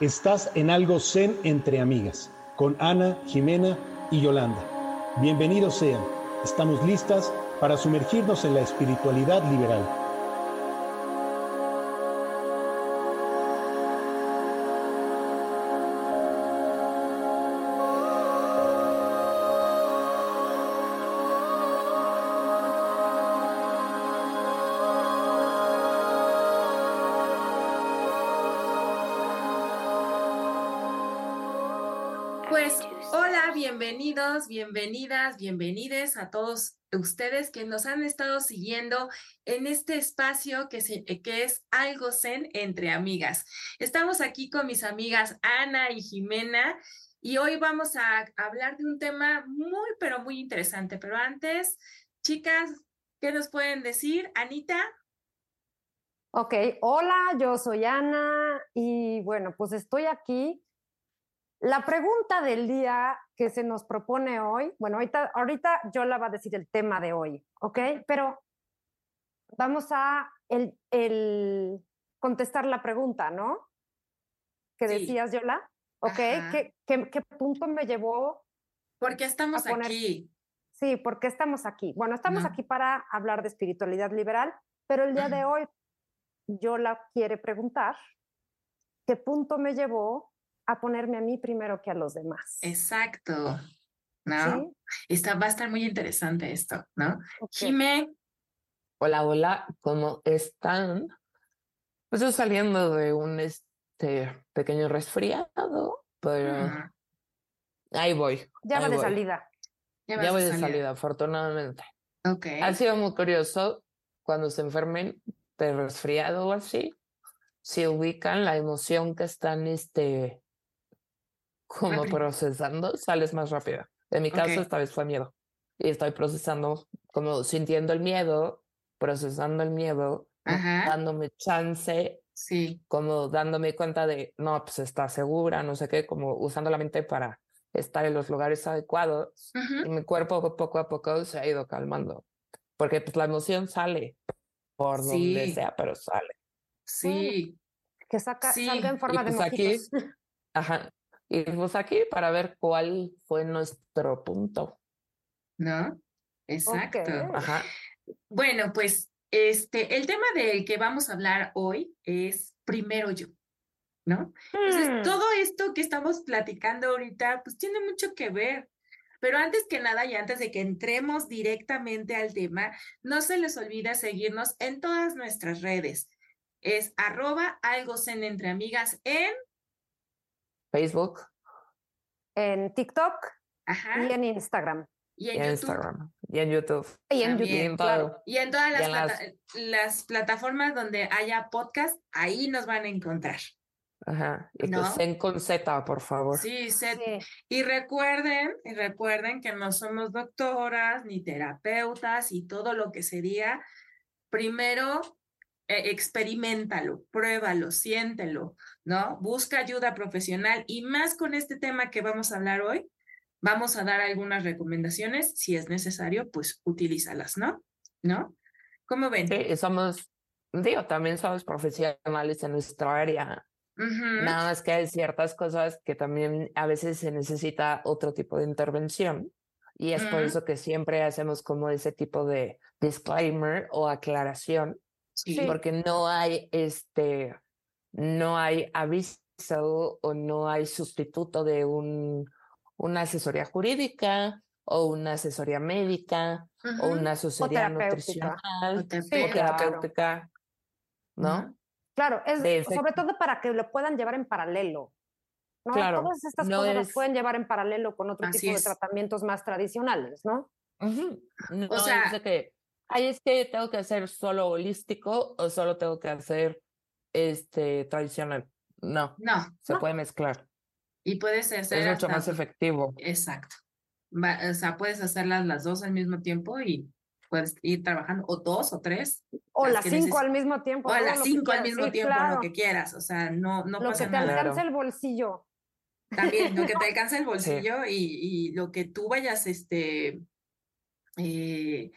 Estás en algo zen entre amigas, con Ana, Jimena y Yolanda. Bienvenidos sean. Estamos listas para sumergirnos en la espiritualidad liberal. Bienvenidas, bienvenides a todos ustedes que nos han estado siguiendo en este espacio que, se, que es Algo Zen entre amigas. Estamos aquí con mis amigas Ana y Jimena y hoy vamos a hablar de un tema muy, pero muy interesante. Pero antes, chicas, ¿qué nos pueden decir? Anita. Ok, hola, yo soy Ana y bueno, pues estoy aquí la pregunta del día que se nos propone hoy, bueno, ahorita, ahorita yo la va a decir el tema de hoy, ¿ok? Pero vamos a el, el contestar la pregunta, ¿no? Que Sí. decías, Yola, ¿ok? ¿Qué, qué, qué punto me llevó? Porque estamos A poner- aquí. Sí, ¿por qué estamos aquí? Bueno, estamos No. aquí para hablar de espiritualidad liberal, pero el día de hoy Yola quiere preguntar, ¿qué punto me llevó a ponerme a mí primero que a los demás? Exacto. ¿No? ¿Sí? Está, va a estar muy interesante esto, ¿no? Ok. Jime, Hola, hola, ¿cómo están? Pues yo saliendo de un este pequeño resfriado, pero mm, ahí voy. Ya va ahí de voy. salida. ya voy de salir. salida, afortunadamente. Ok. Ha sido muy curioso cuando se enfermen de resfriado o así, si ubican la emoción que están este como Rápido. procesando, sales más rápido. En mi caso, Ok. esta vez fue miedo. Y estoy procesando, como sintiendo el miedo, procesando el miedo, Ajá. dándome chance, Sí. como dándome cuenta de, no, pues está segura, no sé qué, como usando la mente para estar en los lugares adecuados. Ujú. Y mi cuerpo poco a poco se ha ido calmando. Porque pues la emoción sale por donde Sí. sea, pero sale. Sí. Que saca, Sí, salga en forma de pues aquí- mojitos. Ajá. Y pues aquí para ver cuál fue nuestro punto. ¿No? Exacto. Ajá. Bueno, pues este, el tema del que vamos a hablar hoy es primero yo, ¿no? Entonces, Mm. todo esto que estamos platicando ahorita, pues tiene mucho que ver. Pero antes que nada y antes de que entremos directamente al tema, no se les olvide seguirnos en todas nuestras redes. Es arroba algo zen entre amigas en, Facebook En TikTok ajá, y en Instagram. y y en. Instagram y en YouTube. Y en También, Y en YouTube, claro. Y en todas las, Y en las- plata- las plataformas donde haya podcast, ahí nos van a encontrar. Ajá. Y ¿No? pues Zen con Z, por favor. Sí, se- Sí. y recuerden, y recuerden que no somos doctoras ni terapeutas y todo lo que sería, primero experimentalo, pruébalo, siéntelo, ¿no? Busca ayuda profesional y más con este tema que vamos a hablar hoy, vamos a dar algunas recomendaciones, si es necesario, pues utilízalas, ¿no? ¿No? ¿Cómo ven? Sí, somos, digo, también somos profesionales en nuestra área. Ujú, Nada más que hay ciertas cosas que también a veces se necesita otro tipo de intervención. Y es por eso que siempre hacemos como ese tipo de disclaimer o aclaración, sí, porque no hay este, no hay aviso o no hay sustituto de un, una asesoría jurídica o una asesoría médica o una asesoría nutricional o terapéutica, ¿no? Claro, es De sobre todo para que lo puedan llevar en paralelo. ¿no? Claro, Todas estas no cosas las pueden llevar en paralelo con otro Así tipo de es. tratamientos más tradicionales, ¿no? No O sea- es de que, ay, es que tengo que hacer solo holístico o solo tengo que hacer este tradicional. No, No, se No. puede mezclar. y puedes hacer Es mucho hasta- más efectivo. Exacto. Va- o sea, puedes hacerlas las dos al mismo tiempo y puedes ir trabajando, o dos o tres, O Las las cinco neces- al mismo tiempo. o las cinco al mismo Sí, tiempo, claro. lo que quieras. O sea, no, no Lo pasa que te nada. alcance el bolsillo. También, lo que te alcanza el bolsillo y, y lo que tú vayas este, eh,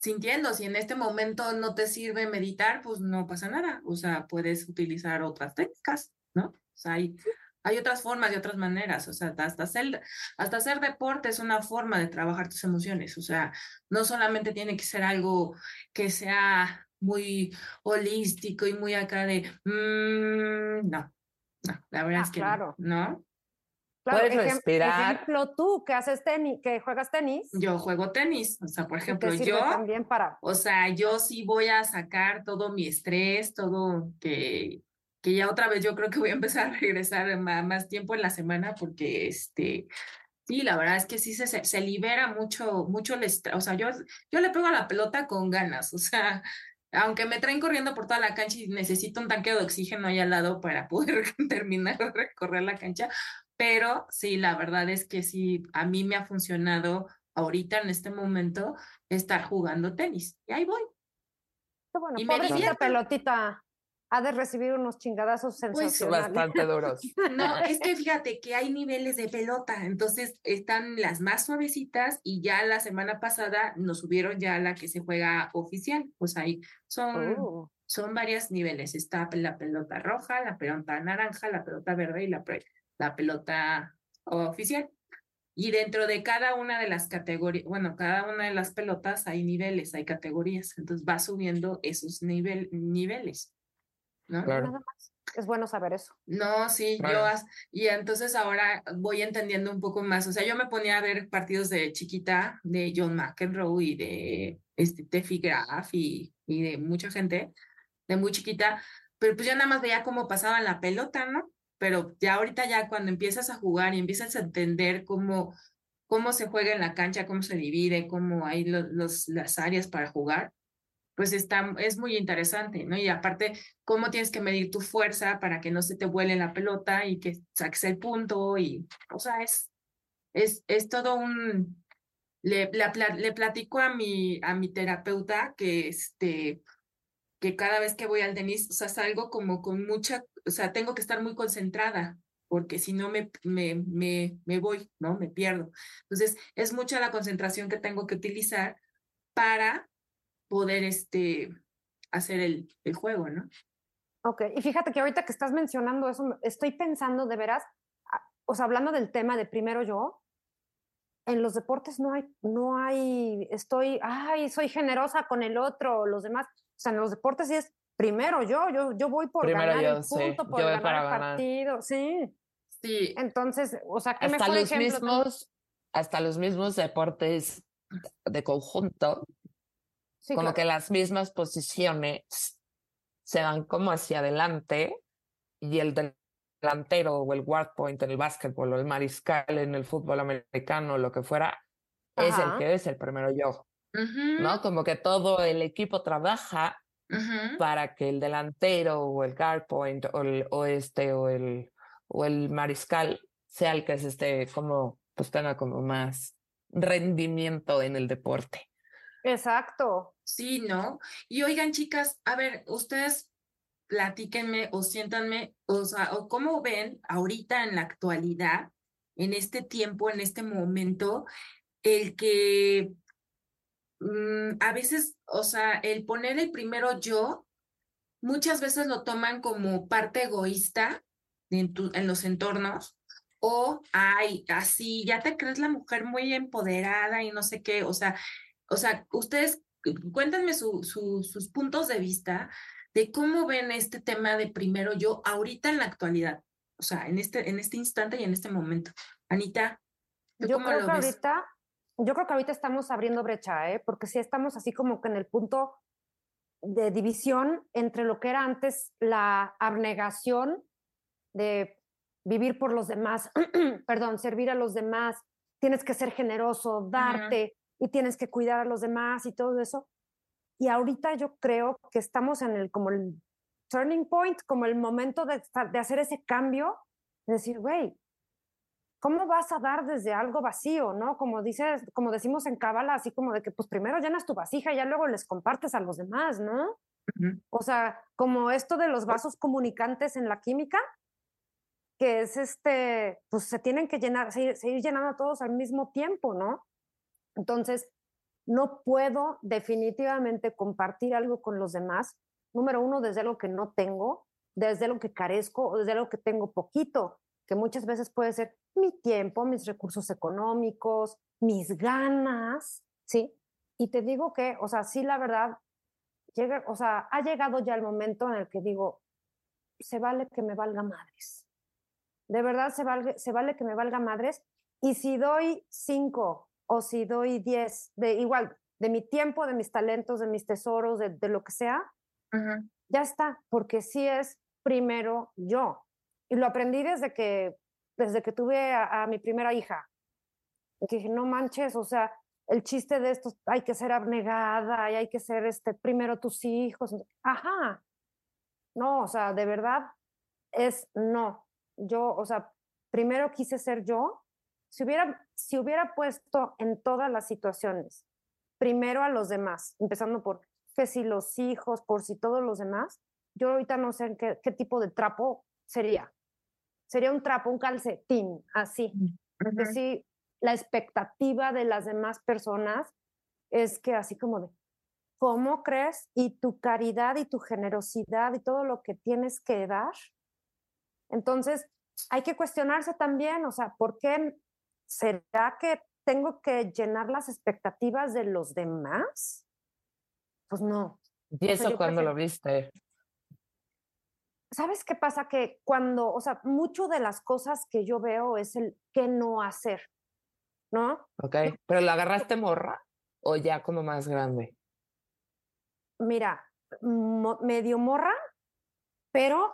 sintiendo. Si en este momento no te sirve meditar, pues no pasa nada. O sea, puedes utilizar otras técnicas, ¿no? O sea, hay hay otras formas y otras maneras, o sea, hasta hacer, hasta hacer deporte es una forma de trabajar tus emociones, o sea, no solamente tiene que ser algo que sea muy holístico y muy acá de, mm, no, no, la verdad Ah, es que claro. no. Claro, Puedes ejem- respirar. Ejemplo, tú que haces tenis, que juegas tenis, Yo juego tenis, o sea, por ejemplo, yo, también para. o sea, yo sí voy a sacar todo mi estrés, todo que, que ya otra vez yo creo que voy a empezar a regresar ma- más, tiempo en la semana porque este, sí, la verdad es que sí se, se, se libera mucho, mucho el estrés, o sea, yo, yo le pego a la pelota con ganas, o sea, aunque me traen corriendo por toda la cancha y necesito un tanque de oxígeno ahí al lado para poder terminar de recorrer la cancha, pero sí, la verdad es que sí, a mí me ha funcionado ahorita en este momento estar jugando tenis. Y ahí voy. Qué bueno, y me divierto. pelotita ha de recibir unos chingadazos Pues, sensacionales. Bastante duros. No, es que fíjate que hay niveles de pelota, entonces están las más suavecitas y ya la semana pasada nos subieron ya la que se juega oficial, pues ahí son, Oh, son varios niveles, está la pelota roja, la pelota naranja, la pelota verde y la, pre- la pelota oficial. Y dentro de cada una de las categorías, bueno, cada una de las pelotas hay niveles, hay categorías, entonces va subiendo esos nivel, niveles, ¿no? Claro. Nada más. Es bueno saber eso. No, sí, yo, Claro. y entonces ahora voy entendiendo un poco más, o sea, yo me ponía a ver partidos de chiquita de John McEnroe y de este, Steffi Graf y, y de mucha gente, de muy chiquita, pero pues ya nada más veía cómo pasaban la pelota, ¿no? Pero ya ahorita ya cuando empiezas a jugar y empiezas a entender cómo, cómo se juega en la cancha, cómo se divide, cómo hay lo- los, las áreas para jugar, pues está, es muy interesante, ¿no? Y aparte, cómo tienes que medir tu fuerza para que no se te vuele la pelota y que saques el punto y, o sea, es, es, es todo un, le, pla- le platico a mi, a mi terapeuta que este, que cada vez que voy al tenis, o sea, salgo como con mucha, o sea, tengo que estar muy concentrada, porque si no me, me, me, me voy, ¿no? Me pierdo. Entonces, es mucha la concentración que tengo que utilizar para poder, este, hacer el, el juego, ¿no? Ok, y fíjate que ahorita que estás mencionando eso, estoy pensando de veras, ah, o sea, hablando del tema de primero yo, en los deportes no hay, no hay, estoy, ay, soy generosa con el otro, los demás, o sea, en los deportes sí es primero yo, yo, yo voy por Primero ganar yo, el sí, punto, por yo ganar para el ganar. partido, sí. Sí, Entonces, o sea, qué Hasta mejor los ejemplo. mismos, hasta los mismos deportes de conjunto, Sí, como claro. que las mismas posiciones se van como hacia adelante y el del- delantero o el guard point en el básquetbol o el mariscal en el fútbol americano, lo que fuera, es el Ajá. que es el primero yo, ujú, ¿no? Como que todo el equipo trabaja para que el delantero o el guard point o, el, o este o el, o el mariscal sea el que se esté como, pues tenga como más rendimiento en el deporte. Exacto. Sí, ¿no? Y oigan, chicas, a ver, ustedes platíquenme o siéntanme, o sea, o cómo ven ahorita en la actualidad, en este tiempo, en este momento, el que mm, a veces, o sea, el poner el primero yo, muchas veces lo toman como parte egoísta en, tu- en los entornos. O, ay, así, ya te crees la mujer muy empoderada y no sé qué, o sea, o sea, ustedes cu- cuéntenme su, su- sus puntos de vista de cómo ven este tema de primero yo ahorita en la actualidad, o sea, en este, en este instante y en este momento. Anita, ¿tú Yo cómo creo lo que ves? ahorita, yo creo que ahorita estamos abriendo brecha, ¿eh? Porque sí estamos así como que en el punto de división entre lo que era antes la abnegación de vivir por los demás, perdón, servir a los demás, tienes que ser generoso, darte y tienes que cuidar a los demás y todo eso. Y ahorita yo creo que estamos en el como el turning point, como el momento de, hacer ese cambio, de decir, güey, ¿cómo vas a dar desde algo vacío, no? Como dices, como decimos en Cábala, así como de que pues primero llenas tu vasija y ya luego les compartes a los demás, ¿no? O sea, como esto de los vasos comunicantes en la química, que es este, pues se tienen que llenar, seguir, seguir llenando todos al mismo tiempo, ¿no? Entonces, no puedo definitivamente compartir algo con los demás, número uno, desde algo que no tengo, desde lo que carezco o desde algo que tengo poquito. Que muchas veces puede ser mi tiempo, mis recursos económicos, mis ganas, ¿sí? Y te digo que, o sea, sí, la verdad, llega, o sea, ha llegado ya el momento en el que digo, se vale que me valga madres. De verdad se vale, se vale que me valga madres. Y si doy cinco o si doy diez, de igual, de mi tiempo, de mis talentos, de mis tesoros, de, lo que sea, ya está, porque sí es primero yo. Y lo aprendí desde que, desde que tuve a, mi primera hija. Que dije, no manches, o sea, el chiste de esto, hay que ser abnegada y hay que ser este, primero tus hijos. Ajá. No, o sea, de verdad es no. Yo, o sea, primero quise ser yo. Si hubiera, si hubiera puesto en todas las situaciones, primero a los demás, empezando por que si los hijos, por si todos los demás, yo ahorita no sé qué, qué tipo de trapo sería. Sería un trapo, un calcetín, así. Porque sí, la expectativa de las demás personas es que así como de, ¿cómo crees? Y tu caridad y tu generosidad y todo lo que tienes que dar. Entonces, hay que cuestionarse también, o sea, ¿por qué será que tengo que llenar las expectativas de los demás? Pues no. ¿Y eso cuando lo viste? ¿Sabes qué pasa? Que cuando, o sea, mucho de las cosas que yo veo es el qué no hacer, ¿no? Ok, pero ¿la agarraste morra o ya como más grande? Mira, medio morra, pero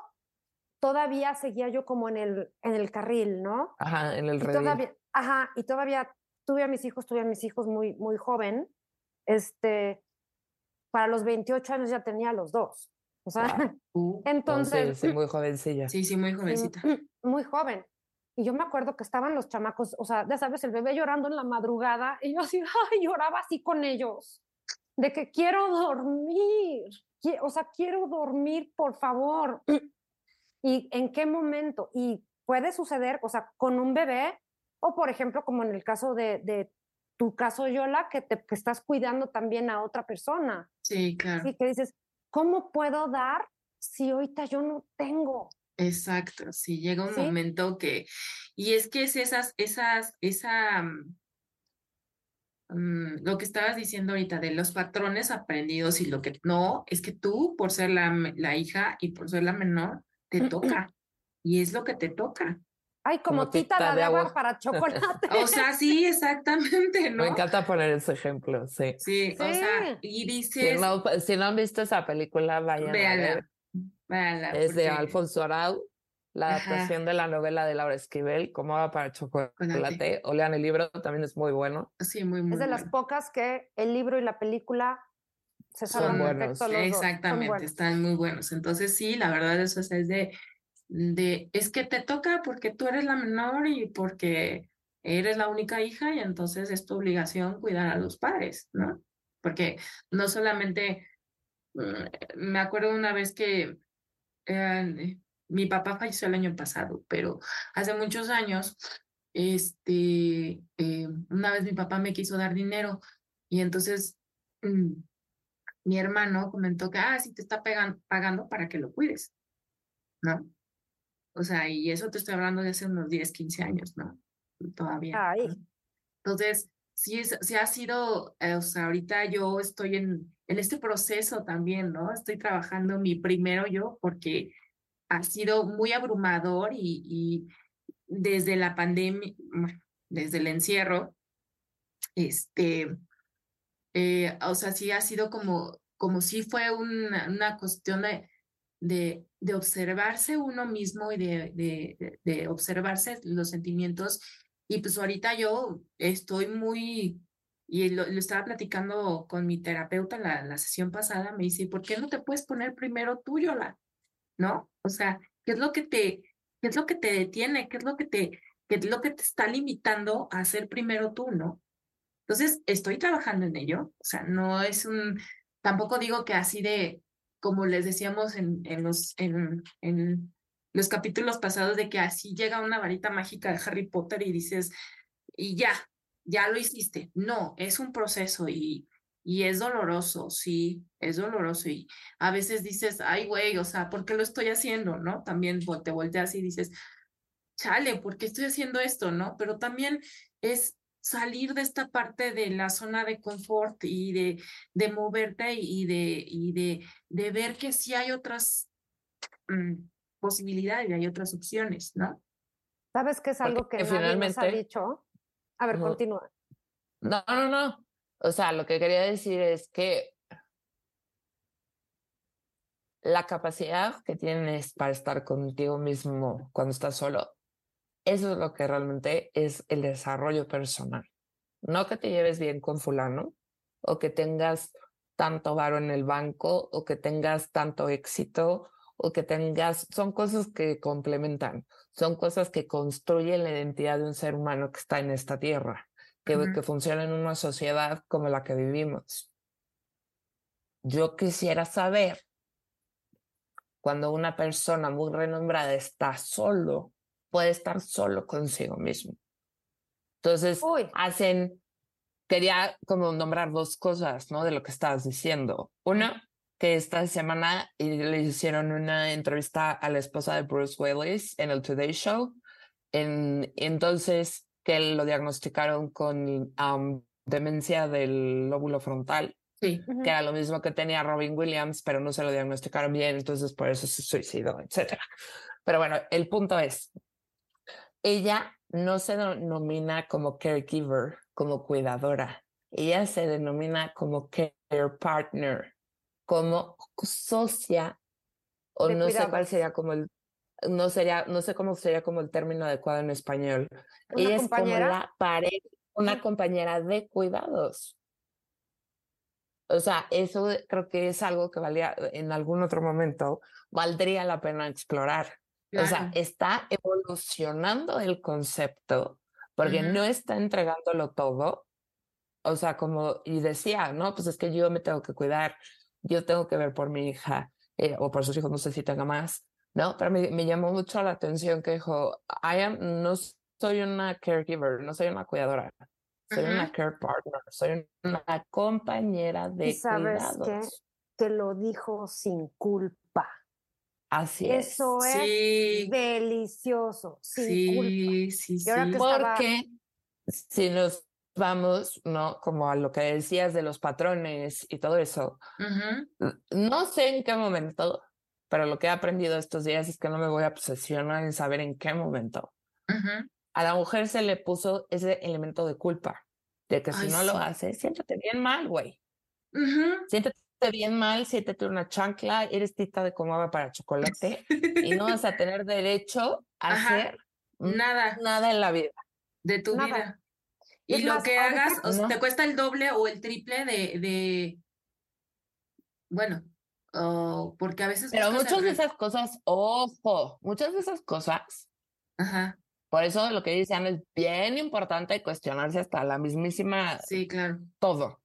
todavía seguía yo como en el, en el carril, ¿no? Ajá, en el todavía, Ajá, y todavía tuve a mis hijos, tuve a mis hijos muy, muy joven. Este, para los 28 años ya tenía los dos. O sea, uh, entonces... Sí, muy jovencilla. Sí, sí, muy jovencita. Muy joven. Y yo me acuerdo que estaban los chamacos, o sea, ya sabes, el bebé llorando en la madrugada y yo así, ay, lloraba así con ellos, de que quiero dormir, o sea, quiero dormir, por favor. ¿Y en qué momento? Y puede suceder, o sea, con un bebé, o por ejemplo, como en el caso de, de tu caso, Yola, que te que estás cuidando también a otra persona. Sí, claro. Y que dices, ¿cómo puedo dar si ahorita yo no tengo? Exacto, sí, llega un momento que, y es que es esas, esas, esa, mm, mm, lo que estabas diciendo ahorita de los patrones aprendidos y lo que no, es que tú, por ser la, la hija y por ser la menor, te toca, y es lo que te toca. Ay, como, tita, de, agua, para chocolate. o sea, sí, exactamente, ¿no? Me encanta poner ese ejemplo, sí. Sí, o sea, y dices... Si no, han visto esa película, vayan véanla, a ver. Es de Alfonso Arau, la adaptación de la novela de Laura Esquivel, Cómo va para chocolate. O lean el libro, también es muy bueno. Sí, muy, muy Es de las pocas que el libro y la película se son buenos. Exactamente, están muy buenos. Entonces, sí, la verdad, eso es de de es que te toca porque tú eres la menor y porque eres la única hija y entonces es tu obligación cuidar a los padres, ¿no? Porque no solamente, mm, me acuerdo una vez que eh, mi papá falleció el año pasado, pero hace muchos años, este, eh, una vez mi papá me quiso dar dinero y entonces mm, mi hermano comentó que, ah, sí te está pagando para que lo cuides, ¿no? O sea, y eso te estoy hablando de hace unos 10, 15 años, ¿no? Todavía. Entonces, sí, es, sí ha sido, eh, o sea, ahorita yo estoy en, en este proceso también, ¿no? Estoy trabajando mi primero yo porque ha sido muy abrumador y, y desde la pandemia, desde el encierro, este, eh, o sea, sí ha sido como, como si fue una, una cuestión de, de, de observarse uno mismo y de, de, de, observarse los sentimientos. Y pues ahorita yo estoy muy, y lo, estaba platicando con mi terapeuta la, la sesión pasada, me dice, ¿por qué no te puedes poner primero tú, Yola? ¿No? O sea, ¿qué es lo que te, qué es lo que te detiene? ¿Qué es lo que te, qué es lo que te está limitando a hacer primero tú, ¿no? Entonces, estoy trabajando en ello, o sea, no es un, tampoco digo que así de, como les decíamos en, en, los, en, en los capítulos pasados, de que así llega una varita mágica de Harry Potter y dices, y ya, ya lo hiciste. No, es un proceso y, y es doloroso, sí, es doloroso. Y a veces dices, ay, güey, o sea, ¿por qué lo estoy haciendo? ¿No? También te volteas y dices, chale, ¿por qué estoy haciendo esto, no? Pero también es salir de esta parte de la zona de confort y de, de moverte y de, y de, de ver que sí hay otras mm, posibilidades y hay otras opciones, ¿no? ¿Sabes qué es algo que, finalmente, nos ha dicho? A ver, continúa. No, no, no. O sea, lo que quería decir es que la capacidad que tienes para estar contigo mismo cuando estás solo, eso es lo que realmente es el desarrollo personal. No que te lleves bien con fulano o que tengas tanto varo en el banco o que tengas tanto éxito o que tengas, son cosas que complementan, son cosas que construyen la identidad de un ser humano que está en esta tierra, que, que funciona en una sociedad como la que vivimos. Yo quisiera saber cuando una persona muy renombrada está solo, puede estar solo consigo mismo. Entonces, hacen, quería como nombrar dos cosas, ¿no? De lo que estabas diciendo. Una, que esta semana le hicieron una entrevista a la esposa de Bruce Willis en el Today Show. En, entonces, que lo diagnosticaron con demencia del lóbulo frontal que era lo mismo que tenía Robin Williams, pero no se lo diagnosticaron bien, entonces por eso se suicidó, etc. Pero bueno, el punto es, ella no se denomina como caregiver, como cuidadora, ella se denomina como care partner, como socia, o no sé cuál sería como el, no sería, no sé cómo sería como el término adecuado en español. Ella es como la pareja, una compañera de cuidados. O sea, eso creo que es algo que valía en algún otro momento, valdría la pena explorar. O sea, está evolucionando el concepto porque no está entregándolo todo. O sea, como, y decía, no, pues es que yo me tengo que cuidar, yo tengo que ver por mi hija eh, o por sus hijos, no sé si tenga más, ¿no? Pero me, me llamó mucho la atención que dijo, I am, no soy una caregiver, no soy una cuidadora, soy una care partner, soy una compañera de ¿Y sabes cuidados. Que lo dijo sin culpa. Así es. Eso es delicioso, sin sí, culpa. Sí, sí, Porque si nos vamos, ¿no? Como a lo que decías de los patrones y todo eso, no sé en qué momento, pero lo que he aprendido estos días es que no me voy a obsesionar en saber en qué momento a la mujer se le puso ese elemento de culpa, de que si no lo hace, siéntate bien mal, güey. Siéntate bien mal, siéntate una chancla, eres tita de cómo va para chocolate y no vas a tener derecho a hacer nada. Nada en la vida. De tu vida. Y lo que hagas, te cuesta el doble o el triple de, de... bueno, porque a veces... Pero muchas de esas cosas, ojo, muchas de esas cosas Ajá. Por eso lo que dicen es bien importante cuestionarse hasta la mismísima. Sí, claro. Todo.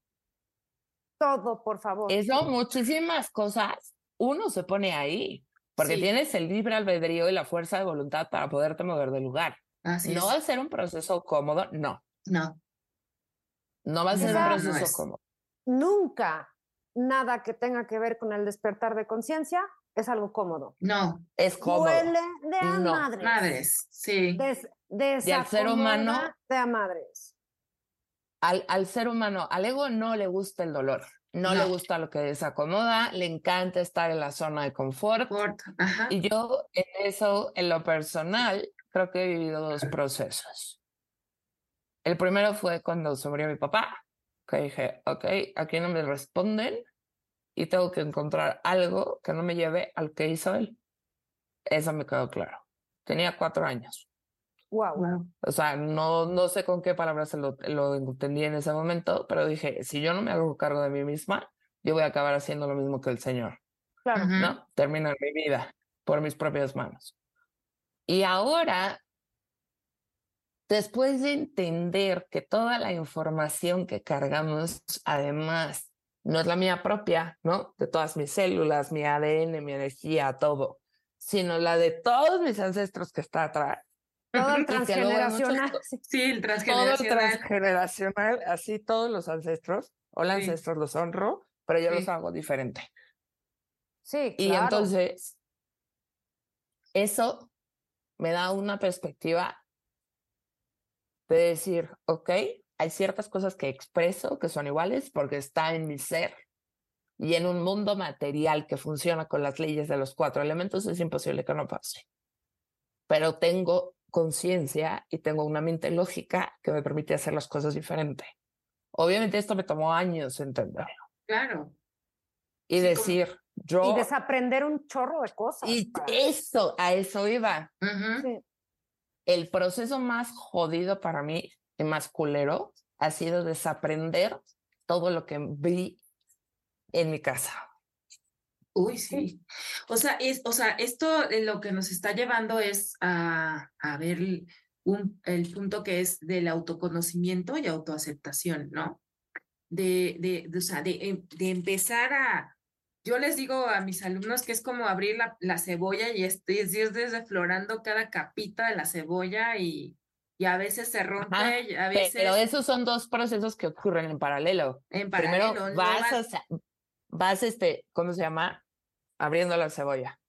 Todo, por favor. Eso, muchísimas cosas, uno se pone ahí, porque tienes el libre albedrío y la fuerza de voluntad para poderte mover del lugar. Así no va a ser un proceso cómodo, no. No. No va a ser un proceso cómodo. Nunca nada que tenga que ver con el despertar de conciencia es algo cómodo. No. Es cómodo. Huele de a madres. Madres, sí. De, y al ser humano. De a madres. Al, al ser humano, al ego no le gusta el dolor. No, le gusta lo que desacomoda, le encanta estar en la zona de confort. Y yo en eso, en lo personal, creo que he vivido dos procesos. El primero fue cuando se murió mi papá, que dije, ok, aquí no me responden, y tengo que encontrar algo que no me lleve al que hizo él. Eso me quedó claro. Tenía cuatro años. Wow. O sea, no, no sé con qué palabras lo, lo entendí en ese momento, pero dije, si yo no me hago cargo de mí misma, yo voy a acabar haciendo lo mismo que el Señor. Claro. ¿No? Terminar mi vida por mis propias manos. Y ahora, después de entender que toda la información que cargamos, además no es la mía propia, ¿no? De todas mis células, mi ADN, mi energía, todo, sino la de todos mis ancestros que está atrás. Todo el transgeneracional. Sí, el transgeneracional. Todo el transgeneracional, así todos los ancestros. Hola, ancestros, los honro, pero yo los hago diferente. Sí, Y entonces, eso me da una perspectiva de decir, ok, hay ciertas cosas que expreso que son iguales porque está en mi ser y en un mundo material que funciona con las leyes de los cuatro elementos es imposible que no pase. Pero tengo conciencia y tengo una mente lógica que me permite hacer las cosas diferente. Obviamente esto me tomó años entenderlo. Claro. Y decir, yo... Y desaprender un chorro de cosas. Y eso, a eso iba. El proceso más jodido para mí y más culero ha sido desaprender todo lo que vi en mi casa. Uy, sí. O sea, es, o sea, esto lo que nos está llevando es a, a ver un, el punto que es del autoconocimiento y autoaceptación, ¿no? De, de, de o sea, de, em, de, empezar a, yo les digo a mis alumnos que es como abrir la, la cebolla y es, es ir desflorando cada capita de la cebolla y, y a veces se rompe, y a veces... Pero esos son dos procesos que ocurren en paralelo. En paralelo. Primero vas, a, vas, este, ¿cómo se llama? Abriendo la cebolla.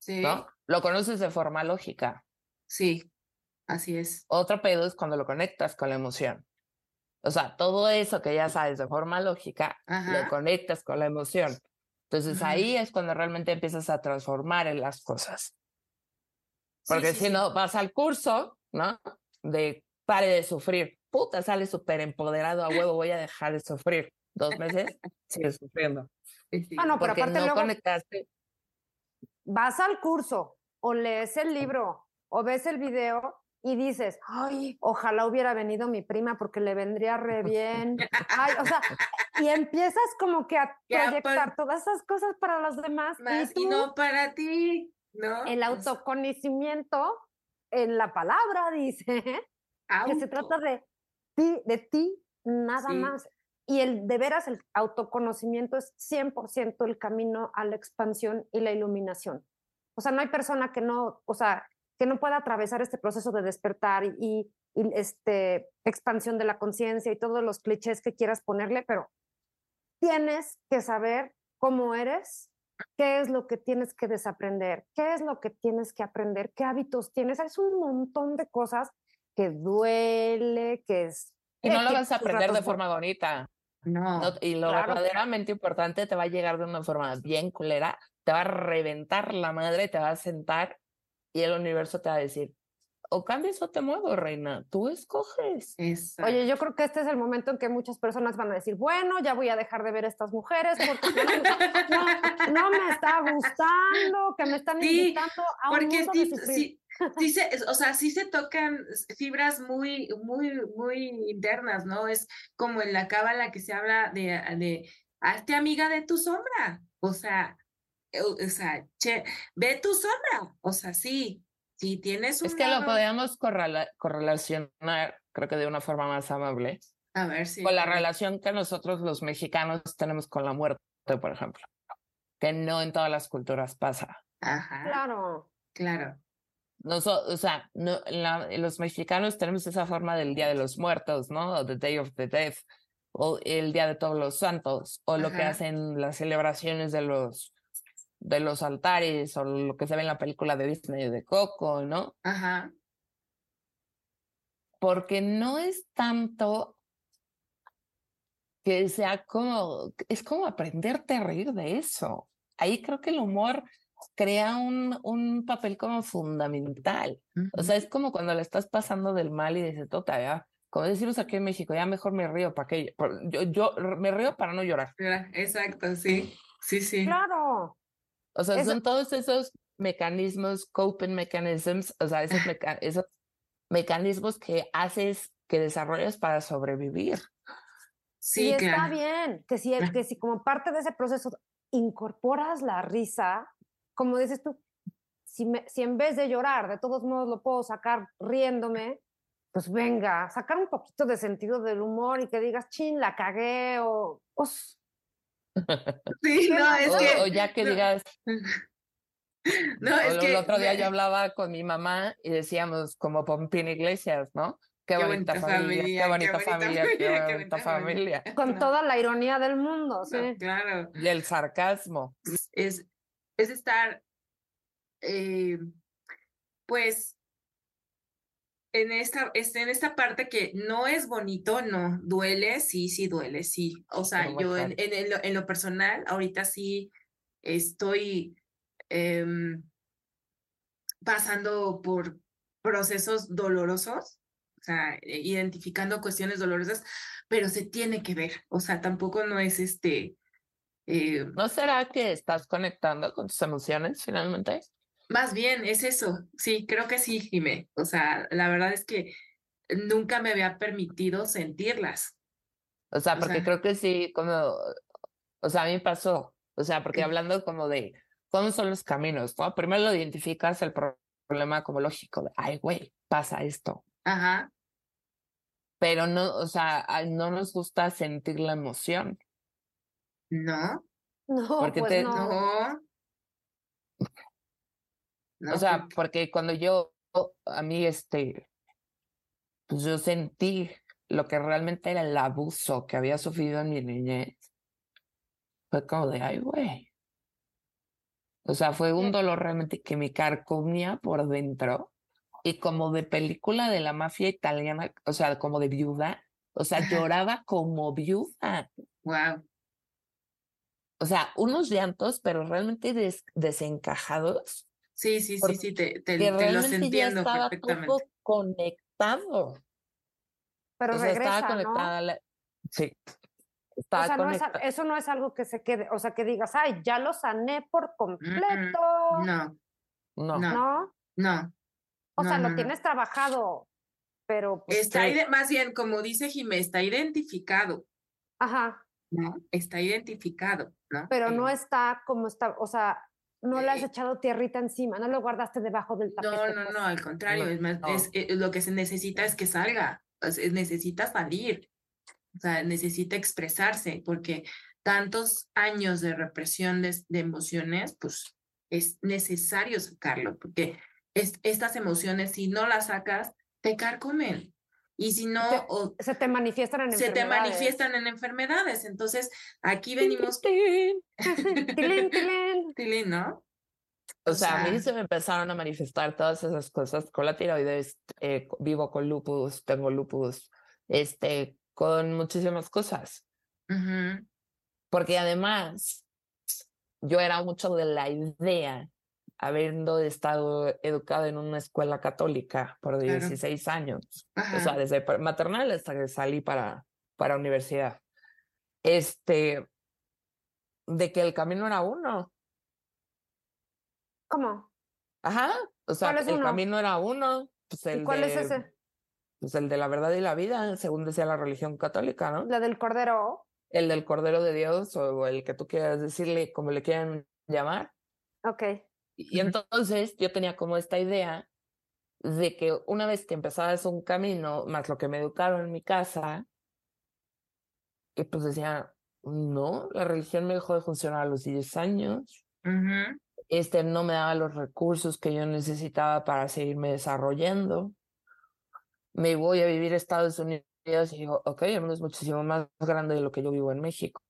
Sí. ¿No? Lo conoces de forma lógica. Sí, así es. Otro pedo es cuando lo conectas con la emoción. O sea, todo eso que ya sabes de forma lógica, Ajá. lo conectas con la emoción. Entonces Ajá. ahí es cuando realmente empiezas a transformar en las cosas. Porque Sí, sí, si sí. no, vas al curso, ¿no? De pare de sufrir. Puta, sale súper empoderado a huevo, voy a dejar de sufrir. Dos meses, sigues sufriendo. Ah, no, pero Porque aparte no luego conectaste. Vas al curso o lees el libro o ves el video y dices, ay, ojalá hubiera venido mi prima porque le vendría re bien. Ay, o sea, y empiezas como que a proyectar todas esas cosas para los demás. Más, y tú, y no para ti, ¿no? el Pues, autoconocimiento en la palabra dice que se trata de ti, de ti, nada Sí. más. Y el de veras, el autoconocimiento es 100% el camino a la expansión y la iluminación. O sea, no hay persona que no, o sea, que no pueda atravesar este proceso de despertar y, este, expansión de la conciencia y todos los clichés que quieras ponerle, pero tienes que saber cómo eres, qué es lo que tienes que desaprender, qué es lo que tienes que aprender, qué hábitos tienes. Es un montón de cosas que duele, que es... Y no lo vas a aprender de forma bonita. No. No, y lo claro. verdaderamente importante te va a llegar de una forma bien culera, te va a reventar la madre, te va a sentar y el universo te va a decir, o cambias o te muevo, reina, tú escoges. Exacto. Oye, yo creo que este es el momento en que muchas personas van a decir, bueno, ya voy a dejar de ver a estas mujeres porque no, no- no me está gustando, que me están Sí, invitando a un Porque mundo de sufrir. sí, sí se, o sea, sí se tocan fibras muy, muy, muy internas, ¿no? Es como en la cábala que se habla de, de hazte amiga de tu sombra. O sea, eh, o, o sea, che, ve tu sombra. O sea, sí, si tienes un Es que lo lado- podemos correla- correlacionar, creo que de una forma más amable, A ver, sí. con la relación que nosotros los mexicanos tenemos con la muerte, por ejemplo, que no en todas las culturas pasa. Ajá, Claro. claro. Noso- o sea, no, la- los mexicanos tenemos esa forma del Día de los Muertos, ¿no? O the Day of the Dead, o el Día de Todos los Santos, o lo que Ajá. hacen las celebraciones de los de los altares, o lo que se ve en la película de Disney de Coco, ¿no? Ajá. Porque no es tanto que sea como, es como aprenderte a reír de eso. Ahí creo que el humor crea un, un papel como fundamental. O sea, es como cuando le estás pasando del mal y dices, tota, ya, como decimos aquí en México, ya mejor me río para que yo, yo me río para no llorar. Exacto, sí. Sí, sí. Claro. O sea, Eso- son todos esos mecanismos, coping mechanisms, o sea, esos, meca- esos mecanismos que haces, que desarrollas para sobrevivir. Sí, y está claro. bien, que si, que si como parte de ese proceso incorporas la risa, como dices tú, si, me- si en vez de llorar, de todos modos lo puedo sacar riéndome, pues venga, sacar un poquito de sentido del humor y que digas, chin, la cagué o... pues, Sí, no, es o, que. o ya que no. digas, No, o es el que. otro día yo hablaba con mi mamá y decíamos como Pompín Iglesias, ¿no? Qué, Qué bonita, bonita familia, familia, qué bonita bonita familia, qué familia, qué bonita bonita familia. familia. con Claro. toda la ironía del mundo, sí. No, claro. Y el sarcasmo. es, es estar, eh, pues, en esta, en esta parte que no es bonito, no, duele, sí, sí duele, sí. O sea, yo en, en, lo, en, lo, personal, ahorita sí estoy em, pasando por procesos dolorosos, o sea, identificando cuestiones dolorosas, pero se tiene que ver, o sea, tampoco no es este... Eh, ¿No será que estás conectando con tus emociones finalmente? Más bien, es eso. Sí, creo que sí, Jimé. O sea, la verdad es que nunca me había permitido sentirlas. O sea, porque creo que sí, como, o sea, a mí pasó. O sea, porque hablando como de cómo son los caminos, ¿no? Primero lo identificas el problema como lógico, de, ay, güey, pasa esto. Ajá. Pero no, o sea, no nos gusta sentir la emoción. No. No, porque pues no o sea, porque cuando yo, a mí, este, pues yo sentí lo que realmente era el abuso que había sufrido en mi niñez, fue como de, ay, güey. O sea, fue un dolor realmente que me carcomía por dentro y como de película de la mafia italiana, o sea, como de viuda, o sea, lloraba como viuda. Wow. O sea, unos llantos, pero realmente desencajados Sí, sí, sí, sí, te, te, te los entiendo estaba perfectamente. Todo conectado. Pero o sea, regresa, estaba conectada. ¿no? La... Sí. Estaba o sea, no es, conectada. eso no es algo que se quede, o sea, que digas, ay, ya lo sané por completo. No. No. No. No. O no, sea, no, lo tienes trabajado, pero. Pues, está más bien, como dice Jimé, está identificado. Ajá. ¿No? Está identificado, ¿no? Pero eh, no está como está, o sea, no le has echado tierrita encima, no lo guardaste debajo del tapete. No, no, pues. no, al contrario, no, es más, no. es, es, lo que se necesita es que salga, es, necesita salir, o sea, necesita expresarse, porque tantos años de represión de, de emociones, pues es necesario sacarlo, porque estas emociones, si no las sacas, te carcomen. Y si no, se, o, se te manifiestan en se enfermedades. te manifiestan en enfermedades. Entonces, aquí venimos. tilín, tilín. tilín, ¿no? O, o sea, sea, a mí se me empezaron a manifestar todas esas cosas con la tiroides, eh, vivo con lupus, tengo lupus, este, con muchísimas cosas. Uh -huh. Porque además, yo era mucho de la idea habiendo estado educada en una escuela católica por 16 claro. años, Ajá. o sea, desde maternal hasta que salí para, para universidad, este, de que el camino era uno. ¿Cómo? Ajá, o sea, el uno? camino era uno. Pues el ¿Y cuál de, es ese? Pues el de la verdad y la vida, según decía la religión católica, ¿no? La del Cordero. El del Cordero de Dios o el que tú quieras decirle, como le quieran llamar. Ok. Y entonces yo tenía como esta idea de que una vez que empezabas un camino, más lo que me educaron en mi casa, y pues decía, no, la religión me dejó de funcionar a los 10 años. Uh -huh. Este no me daba los recursos que yo necesitaba para seguirme desarrollando. Me voy a vivir a Estados Unidos y digo, ok, el mundo es muchísimo más grande de lo que yo vivo en México,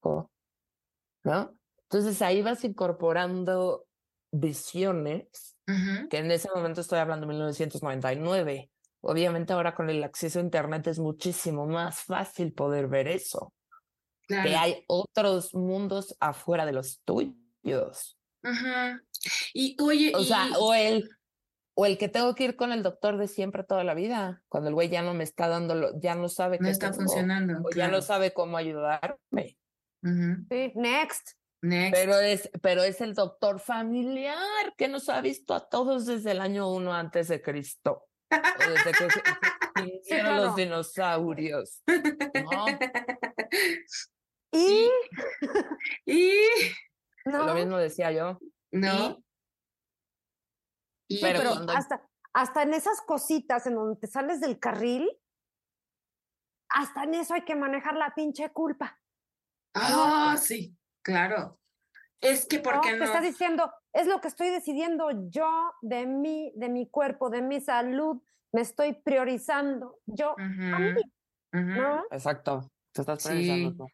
¿no? Entonces ahí vas incorporando visiones, uh -huh. que en ese momento estoy hablando de 1999. Obviamente ahora con el acceso a Internet es muchísimo más fácil poder ver eso. Claro. Que hay otros mundos afuera de los tuyos. Uh -huh. Y oye, o y... sea, o el, o el que tengo que ir con el doctor de siempre toda la vida, cuando el güey ya no me está dando, lo, ya no sabe no qué está tengo, funcionando. o claro. ya no sabe cómo ayudarme. Uh -huh. Sí, next. Next. Pero es, pero es el doctor familiar que nos ha visto a todos desde el año uno antes de Cristo. O desde que se sí, claro. los dinosaurios. ¿no? Y, y... No. Lo mismo decía yo. No. Y, pero, pero cuando... hasta, hasta en esas cositas en donde te sales del carril, hasta en eso hay que manejar la pinche culpa. Ah, no. sí, claro. Es que porque no, no. Te estás diciendo, es lo que estoy decidiendo yo de mí, de mi cuerpo, de mi salud, me estoy priorizando yo uh -huh. a mí. Uh -huh. ¿no? Exacto, te estás priorizando sí. tú.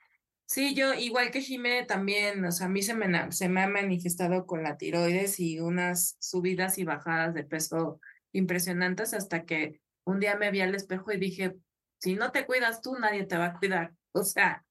Sí, yo igual que Jimé también, o sea, a mí se me, se me ha manifestado con la tiroides y unas subidas y bajadas de peso impresionantes hasta que un día me vi al espejo y dije, si no te cuidas tú, nadie te va a cuidar. O sea,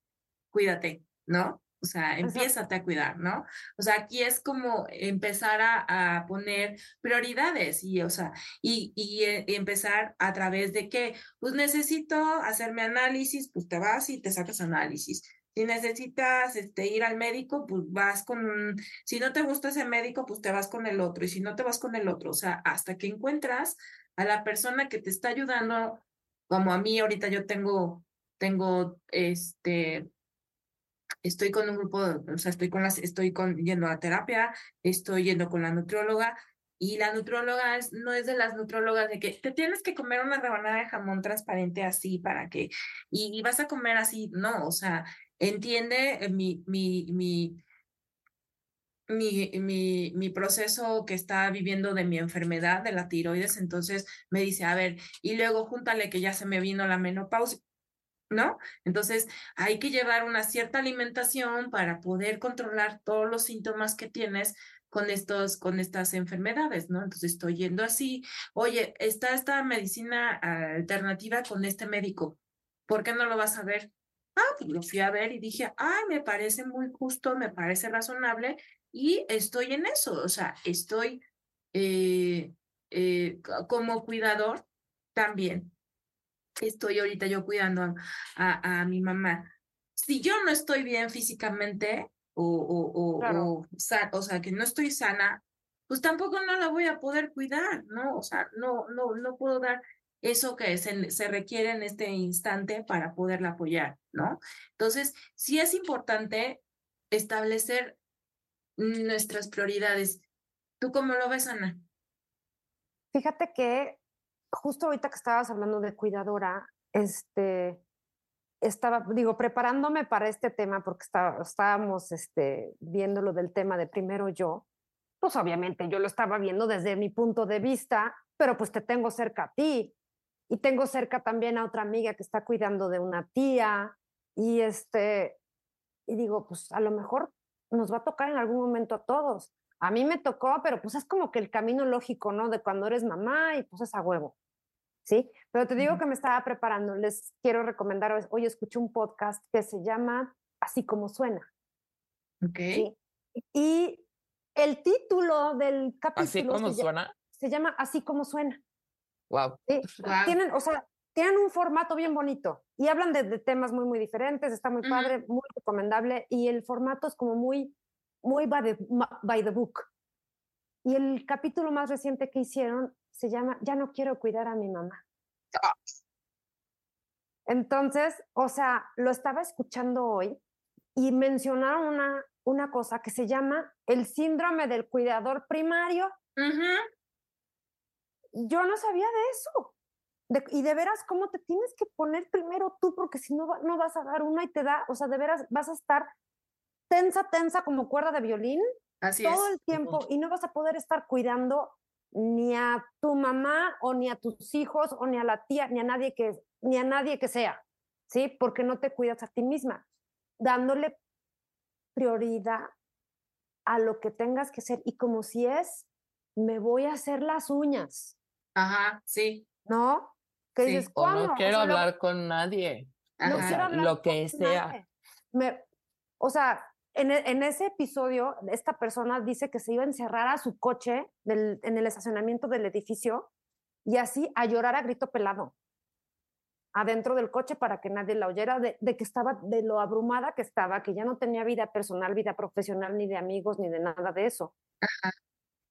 cuídate, ¿no? O sea, empiézate a cuidar, ¿no? O sea, aquí es como empezar a, poner prioridades y, o sea, y, eh, y, empezar a través de qué, pues necesito hacerme análisis, pues te vas y te sacas análisis. Si necesitas este, ir al médico, pues vas con, si no te gusta ese médico, pues te vas con el otro. Y si no te vas con el otro, o sea, hasta que encuentras a la persona que te está ayudando, como a mí ahorita yo tengo, tengo este, estoy con un grupo, o sea, estoy con las, estoy con, yendo a terapia, estoy yendo con la nutrióloga, y la nutrióloga es, no es de las nutriólogas de que te tienes que comer una rebanada de jamón transparente así para que, y, vas a comer así, no, o sea, entiende eh, mi, mi, mi, mi, mi, mi, proceso que está viviendo de mi enfermedad de la tiroides, entonces me dice, a ver, y luego júntale que ya se me vino la menopausia, ¿no? Entonces, hay que llevar una cierta alimentación para poder controlar todos los síntomas que tienes con estos, con estas enfermedades, ¿no? Entonces estoy yendo así, oye, está esta medicina alternativa con este médico, ¿por qué no lo vas a ver? Ah, pues lo fui a ver y dije, ay, me parece muy justo, me parece razonable y estoy en eso, o sea, estoy eh, eh, como cuidador también estoy ahorita yo cuidando a, a, mi mamá. Si yo no estoy bien físicamente o, o, o, o, sea, que no estoy sana, pues tampoco no la voy a poder cuidar, ¿no? O sea, no, no, no puedo dar eso que se, se requiere en este instante para poderla apoyar, ¿no? Entonces, sí es importante establecer nuestras prioridades. ¿Tú cómo lo ves, Ana? Fíjate que justo ahorita que estabas hablando de cuidadora, este, estaba, digo, preparándome para este tema porque estábamos este, viendo lo del tema de primero yo, pues obviamente yo lo estaba viendo desde mi punto de vista, pero pues te tengo cerca a ti y tengo cerca también a otra amiga que está cuidando de una tía y este, y digo, pues a lo mejor nos va a tocar en algún momento a todos. A mí me tocó, pero pues es como que el camino lógico, ¿no? De cuando eres mamá y pues es a huevo. ¿Sí? Pero te digo que me estaba preparando, les quiero recomendar, hoy escuché un podcast que se llama Así como suena. Ok. Y el título del capítulo... ¿Así como suena? se llama Así como suena. Wow. Tienen, o sea, tienen un formato bien bonito y hablan de, temas muy, muy diferentes, está muy padre, muy recomendable y el formato es como muy, muy by the, by the book. Y el capítulo más reciente que hicieron se llama Ya no quiero cuidar a mi mamá. Ah. Entonces, o sea, lo estaba escuchando hoy y mencionaron una, una cosa que se llama el síndrome del cuidador primario. Yo no sabía de eso. y de veras, ¿cómo te tienes que poner primero tú? Porque si no, no vas a dar una y te da, o sea, de veras vas a estar tensa, tensa como cuerda de violín todo el tiempo y no vas a poder estar cuidando ni a tu mamá o ni a tus hijos o ni a la tía, ni a nadie que, ni a nadie que sea, ¿sí? Porque no te cuidas a ti misma, dándole prioridad a lo que tengas que hacer y como si es, me voy a hacer las uñas. Ajá, sí. ¿No? Que dices, ¿cuándo? no quiero hablar con nadie. lo que sea. o sea, e, en, ese episodio, esta persona dice que se iba a encerrar a su coche en el estacionamiento del edificio y así a llorar a grito pelado adentro del coche para que nadie la oyera de, que estaba, de lo abrumada que estaba, que ya no tenía vida personal, vida profesional, ni de amigos, ni de nada de eso.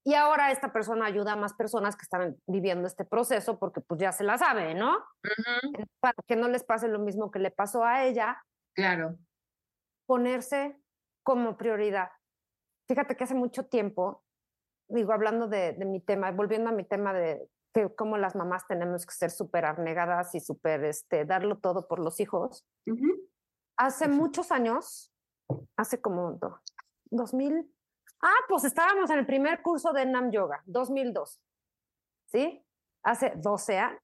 Y ahora esta persona ayuda a más personas que están viviendo este proceso porque pues ya se la sabe, ¿no? Para que no les pase lo mismo que le pasó a ella. Claro. Ponerse como prioridad. Fíjate que hace mucho tiempo, digo, hablando de, mi tema, volviendo a mi tema de que como las mamás tenemos que ser súper abnegadas y súper, este, darlo todo por los hijos. Hace muchos años, hace como 2000, ah, pues estábamos en el primer curso de Nam Yoga, 2002, ¿sí? Hace 12 años,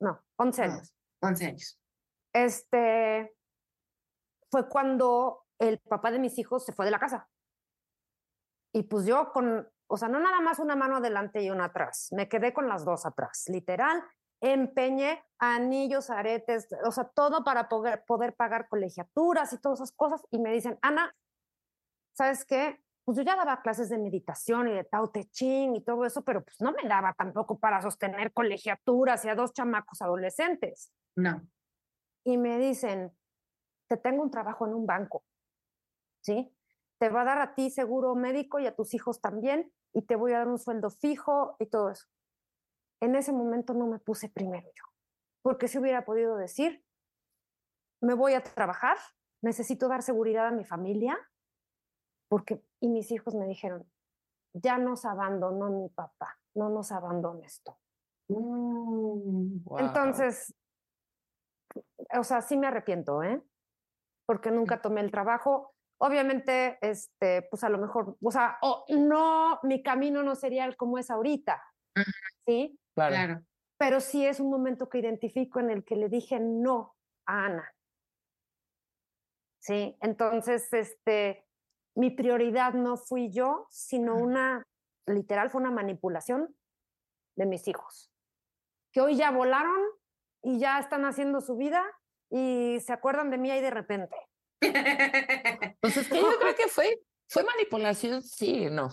no, 11 años. 11 años. Este, fue cuando el papá de mis hijos se fue de la casa. Y pues yo con, o sea, no nada más una mano adelante y una atrás, me quedé con las dos atrás, literal. empeñé anillos, aretes, o sea, todo para poder, poder pagar colegiaturas y todas esas cosas. Y me dicen, Ana, ¿sabes qué? Pues yo ya daba clases de meditación y de Tao Te Ching y todo eso, pero pues no me daba tampoco para sostener colegiaturas y a dos chamacos adolescentes. No. Y me dicen, te tengo un trabajo en un banco, ¿sí? Te va a dar a ti seguro médico y a tus hijos también, y te voy a dar un sueldo fijo y todo eso. En ese momento no me puse primero yo, porque si hubiera podido decir, me voy a trabajar, necesito dar seguridad a mi familia, porque, y mis hijos me dijeron, ya nos abandonó mi papá, no nos abandones tú. Mm, Entonces, o sea, sí me arrepiento, ¿eh? Porque nunca tomé el trabajo. Obviamente, este, pues a lo mejor, o sea, no, mi camino no sería el como es ahorita, ¿sí? Claro. Pero sí es un momento que identifico en el que le dije no a Ana. Sí, entonces, este, mi prioridad no fui yo, sino una, literal, fue una manipulación de mis hijos, que hoy ya volaron y ya están haciendo su vida y se acuerdan de mí ahí de repente. Pues es que yo creo que fue, fue manipulación, sí, no.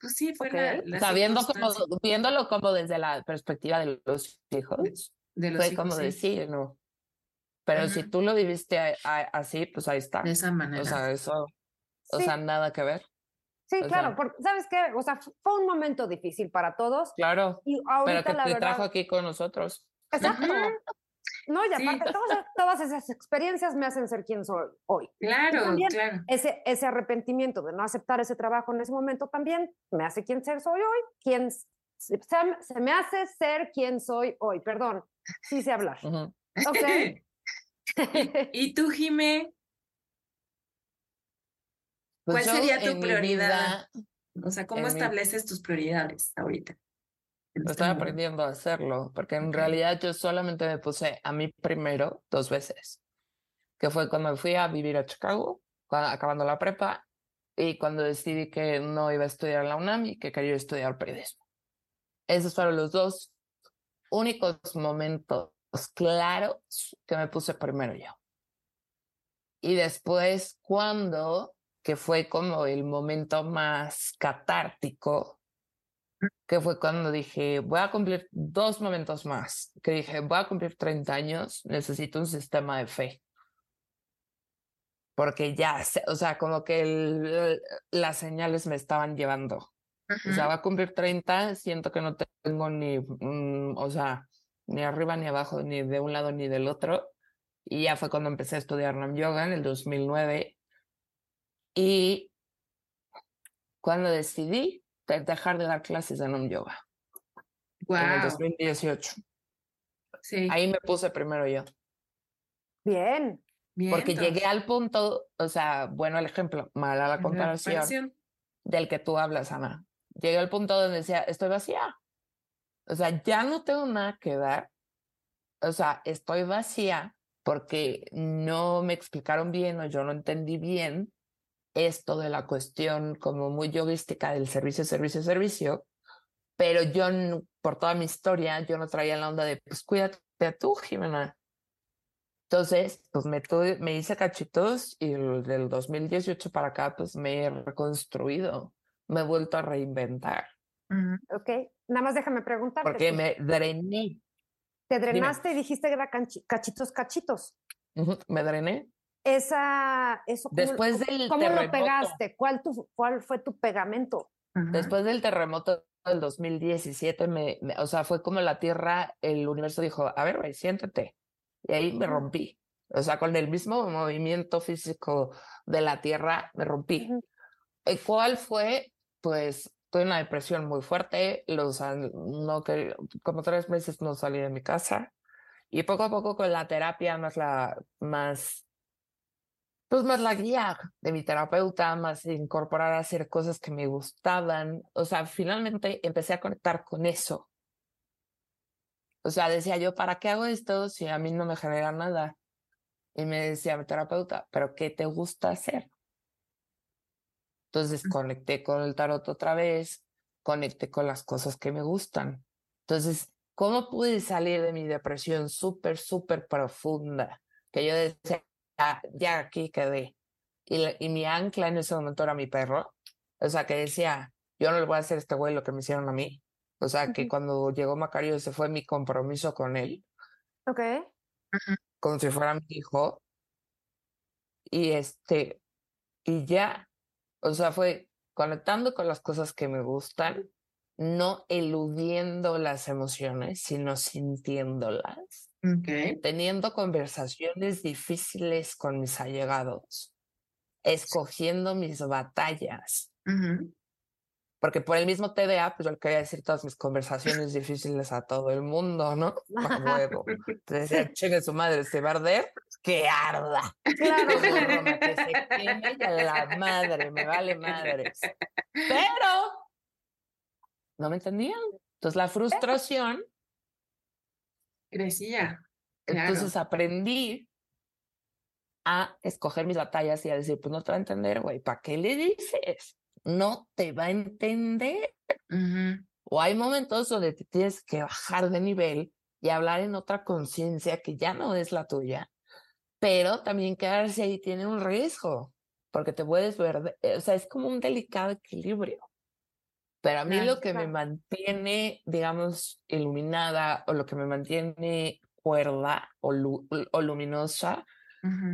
Pues sí, fue la, la Sabiendo como, viéndolo como desde la perspectiva de los hijos, de los fue hijos, como sí. decir, no. Pero si tú lo viviste a- a- así, pues ahí está. De esa manera. O sea, eso, o sea, nada que ver. Sí, O claro, sea- porque, ¿sabes qué? O sea, fu- fue un momento difícil para todos Claro, y pero que la te verdad... trajo aquí con nosotros. Exacto. No, y Sí. aparte, todas, todas esas experiencias me hacen ser quien soy hoy. Claro, también- claro. Ese, ese arrepentimiento de no aceptar ese trabajo en ese momento también me hace quien ser soy hoy, quien se, se me hace ser quien soy hoy, perdón, sí sé hablar. Ok. ¿Y tú, Jimé? Pues ¿Cuál sería tu prioridad? vida O sea, ¿cómo mi- estableces tus prioridades ahorita? Momento. aprendiendo a hacerlo, porque en realidad yo solamente me puse a mí primero dos veces, que fue cuando me fui a vivir a Chicago, cua- acabando la prepa, y cuando decidí que no iba a estudiar en la UNAM y que quería estudiar periodismo. Esos fueron los dos únicos momentos claros que me puse primero yo. Y después, cuando, que fue como el momento más catártico, que fue cuando dije, voy a cumplir dos momentos más, que dije, voy a cumplir 30 años, necesito un sistema de fe. Porque ya, o sea, como que el- las señales me estaban llevando. O sea, va a cumplir 30, siento que no tengo ni, mm, o sea, ni arriba ni abajo, ni de un lado ni del otro. Y ya fue cuando empecé a estudiar Nam Yoga en el 2009. Y cuando decidí de- dejar de dar clases de Nam Yoga en el Guau, 2018. sí, Ahí me puse primero yo, Bien. porque vientos. llegué al punto, o sea, bueno, el ejemplo, mala la La comparación comparación. del que tú hablas, Ana. Llegué al punto donde decía, estoy vacía. O sea, ya no tengo nada que dar. O sea, estoy vacía porque no me explicaron bien o yo no entendí bien esto de la cuestión como muy yoguística del servicio, servicio, servicio. Pero yo, por toda mi historia, yo no traía la onda de, pues cuídate tú, Jimena. Entonces, pues me, tuve- me hice cachitos y el- del 2018 para acá, pues me he reconstruido, me he vuelto a reinventar, Ujú. Ok. Nada más déjame preguntarte. porque ¿tú me drené, ¿Te drenaste y dijiste que era cachitos, cachitos? ujú, me drené. Esa, eso, ¿cómo, Después cómo- del ¿cómo lo terremoto. pegaste? ¿Cuál, tu, ¿Cuál fue tu pegamento? Ajá. Después del terremoto del 2017, me, me- o sea, fue como la tierra, el universo dijo, a ver, güey, siéntate. Y ahí me rompí. O sea, con el mismo movimiento físico de la tierra, me rompí. Ujú. ¿Y ¿Cuál fue? Pues tuve una depresión muy fuerte, los, no que, como tres meses no salí de mi casa y poco a poco con la terapia más la más pues más la guía de mi terapeuta, más incorporar a hacer cosas que me gustaban, o sea, finalmente empecé a conectar con eso. O sea, decía yo, ¿para qué hago esto si a mí no me genera nada? Y me decía mi terapeuta, ¿pero qué te gusta hacer? Entonces conecté con el tarot otra vez, conecté con las cosas que me gustan. Entonces, ¿cómo pude salir de mi depresión súper, súper profunda? Que yo decía, ya, aquí quedé. Y, y mi ancla en ese momento era mi perro. O sea, que decía, yo no le voy a hacer a este güey lo que me hicieron a mí. O sea, que cuando llegó Macario, ese fue mi compromiso con él. Ok. Como si fuera mi hijo. Y este, y ya, o sea, fue conectando con las cosas que me gustan, no eludiendo las emociones, sino sintiéndolas. Teniendo conversaciones difíciles con mis allegados, escogiendo mis batallas. Porque por el mismo TDA, pues yo le quería decir todas mis conversaciones difíciles a todo el mundo, ¿no? A huevo. Entonces decía, chingue su madre, ¿se va a arder? ¡Que arda! Claro, que se queme la madre, me vale madres. Pero no me entendían. Entonces la frustración. Crecía. Entonces aprendí a escoger mis batallas y a decir, pues no te va a entender, güey, ¿para qué le dices? no te va a entender. O hay momentos donde te tienes que bajar de nivel y hablar en otra conciencia que ya no es la tuya, pero también quedarse ahí tiene un riesgo, porque te puedes ver, o sea, es como un delicado equilibrio. Pero a mí lo que me mantiene, digamos, iluminada o lo que me mantiene cuerda o, luminosa,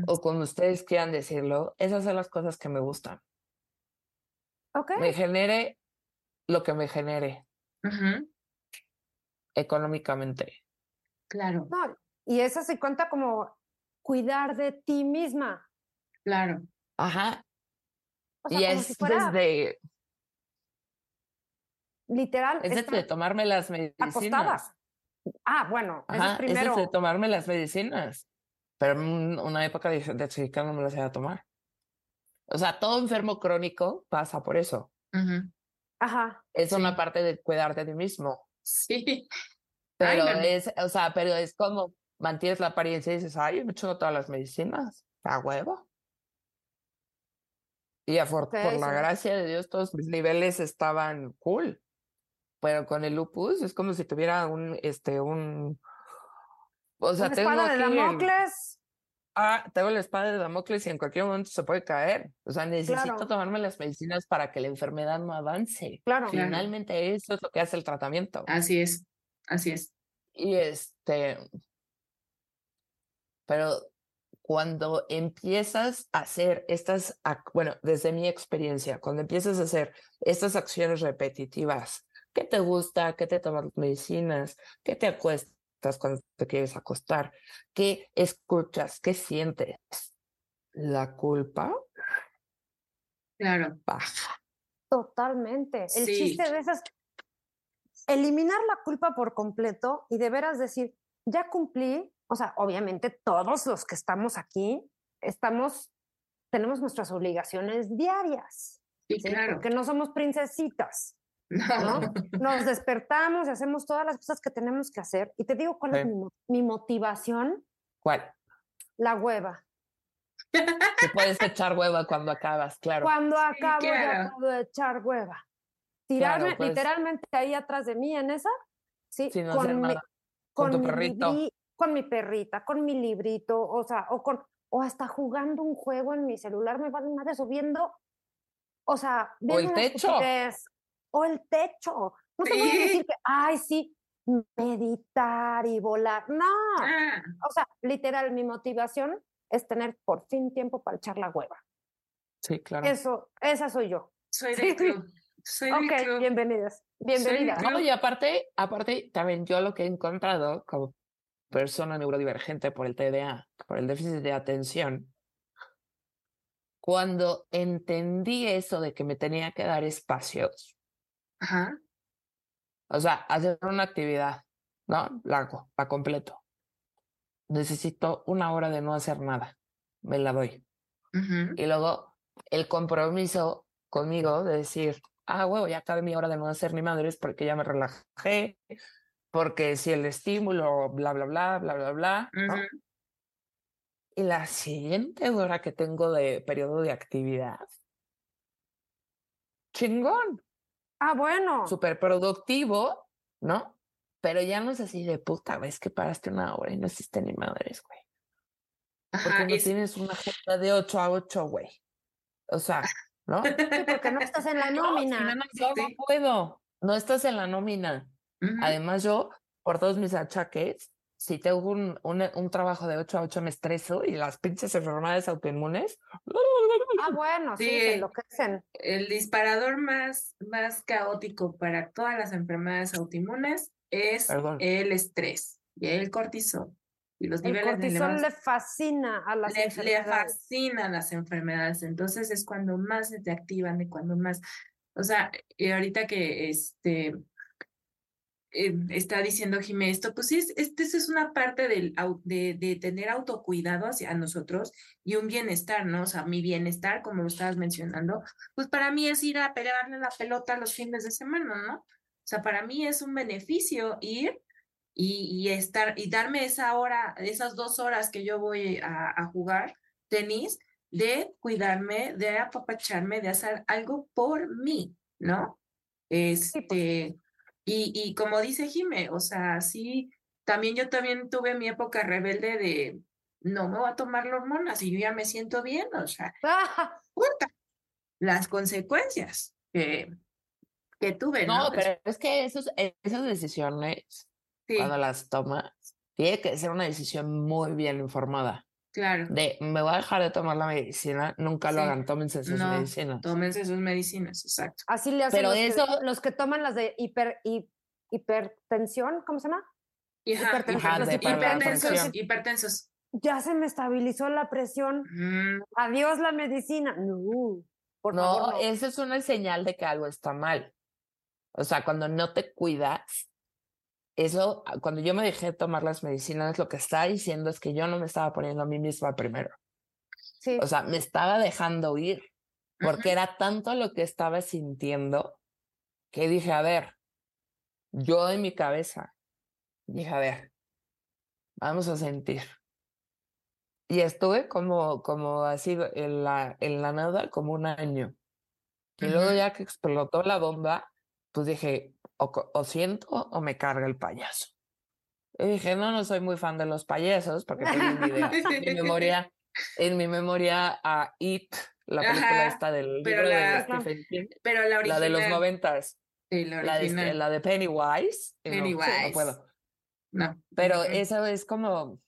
o como ustedes quieran decirlo, esas son las cosas que me gustan. Me genere lo que me genere. Económicamente. Claro. y eso se cuenta como cuidar de ti misma. Claro. Ajá. y es desde. Literal. Es desde tomarme las medicinas. Acostadas. Ah, bueno, es primero. Es desde tomarme las medicinas. Pero en una época de, de chica no me las iba a tomar. O sea, todo enfermo crónico pasa por eso. Ajá. Es una parte de cuidarte de ti mismo. Sí. Pero es, o sea, pero es como mantienes la apariencia y dices, ay, yo me echo todas las medicinas. A huevo. Y por la gracia de Dios, todos mis niveles estaban cool. Pero con el lupus es como si tuviera un, este, un. O sea, tengo de Damocles ah, tengo la espada de Damocles y en cualquier momento se puede caer. O sea, necesito tomarme las medicinas para que la enfermedad no avance. Claro. Finalmente eso es lo que hace el tratamiento. Así es, así es. Y este, pero cuando empiezas a hacer estas, bueno, desde mi experiencia, cuando empiezas a hacer estas acciones repetitivas, ¿qué te gusta? ¿Qué te tomas medicinas? ¿Qué te acuestas? cuando te quieres acostar. ¿Qué escuchas? ¿Qué sientes? ¿La culpa? Claro. Baja. Totalmente. El chiste de esas, eliminar la culpa por completo y de veras decir, ya cumplí, o sea, obviamente todos los que estamos aquí estamos, tenemos nuestras obligaciones diarias. Sí, claro. Porque no somos princesitas. ¿no? Nos despertamos y hacemos todas las cosas que tenemos que hacer. Y te digo cuál es mi, motivación. ¿Cuál? La hueva. Te puedes echar hueva cuando acabas, claro. Cuando acabo, ya puedo echar hueva. Tirarme pues. literalmente ahí atrás de mí en esa, sí, con, mi, con, tu perrito. con mi perrita, con mi librito, o sea, o con o hasta jugando un juego en mi celular, me vale madre subiendo, o sea, o el techo o el techo. No te voy a decir que, ay, sí, meditar y volar. No. Ah. O sea, literal, mi motivación es tener por fin tiempo para echar la hueva. Sí, claro. Eso, esa soy yo. Soy de club. Soy ok, bienvenidas. Bienvenidas. No, y aparte, aparte, también yo lo que he encontrado como persona neurodivergente por el TDA, por el déficit de atención, cuando entendí eso de que me tenía que dar espacios Ajá. O sea, hacer una actividad, ¿no? La hago, la completo. Necesito una hora de no hacer nada. Me la doy. Y luego el compromiso conmigo de decir, ah, huevo, ya acabé mi hora de no hacer ni madres porque ya me relajé, porque si el estímulo, bla, bla, bla, bla, bla, bla. Y la siguiente hora que tengo de periodo de actividad, chingón. Ah, bueno. Súper productivo, ¿no? pero ya no es así de puta, güey, es que paraste una hora y no hiciste ni madres, güey. Porque no tienes una agenda de 8 a 8, güey. O sea, ¿no? porque no estás en la nómina. No, no, puedo. No estás en la nómina. Además, yo, por todos mis achaques, si tengo un, un, trabajo de 8 a 8 me estreso y las pinches enfermedades autoinmunes. Ah, bueno, sí, sí enloquecen. El disparador más, más caótico para todas las enfermedades autoinmunes es el estrés y el cortisol. Y los el cortisol le fascina a las enfermedades. Le fascinan las enfermedades. Entonces es cuando más se te activan y cuando más. O sea, y ahorita que este eh, está diciendo Jiménez esto, pues sí, este, es una parte del, de, de, tener autocuidado hacia nosotros y un bienestar, ¿no? O sea, mi bienestar, como lo estabas mencionando, pues para mí es ir a pelearle la pelota los fines de semana, ¿no? O sea, para mí es un beneficio ir y, y estar y darme esa hora, esas dos horas que yo voy a, a jugar tenis, de cuidarme, de apapacharme, de hacer algo por mí, ¿no? Este, y, y como dice Jime, o sea, sí, también yo también tuve mi época rebelde de no me voy a tomar la hormonas y yo ya me siento bien, o sea, las consecuencias que, que tuve. No, no pero es que esos, esas decisiones, cuando las tomas, tiene que ser una decisión muy bien informada. Claro. De me voy a dejar de tomar la medicina, nunca lo hagan, tómense sus medicinas. Tómense sus medicinas, exacto. Así le hacen Pero los, eso... que, los que toman las de hiper, hipertensión, ¿cómo se llama? hipertensos, hipertensos. Ya se me estabilizó la presión. Adiós la medicina. No, por no, favor, no, eso es una señal de que algo está mal. O sea, cuando no te cuidas, eso, ah, cuando yo me dejé de tomar las medicinas, lo que está diciendo es que yo no me estaba poniendo a mí misma primero. Sí. O sea, me estaba dejando ir, porque era tanto lo que estaba sintiendo que dije, a ver, yo en mi cabeza, dije, a ver, vamos a sentir. Y estuve como, como así en la, en la nada como un año. Y luego ya que explotó la bomba, pues dije, o, siento o me carga el payaso. Y dije, no, no soy muy fan de los payasos, porque tengo en mi memoria, en mi memoria a It, la película esta del pero libro la, de Stephen King, pero la, la de los noventas. Sí, la, la, de, la de Pennywise. Pennywise. No, puedo. No. Pero eso es como,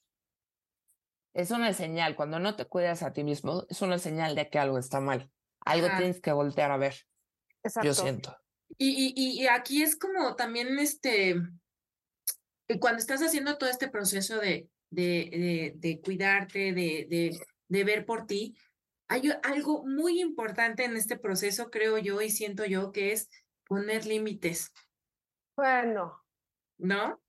es una señal, cuando no te cuidas a ti mismo, es una señal de que algo está mal. Algo tienes que voltear a ver. Exacto. Yo siento. Y, y, y aquí es como también este, cuando estás haciendo todo este proceso de, de, de, cuidarte, de, de, de ver por ti, hay algo muy importante en este proceso, creo yo, y siento yo, que es poner límites. Bueno. ¿No?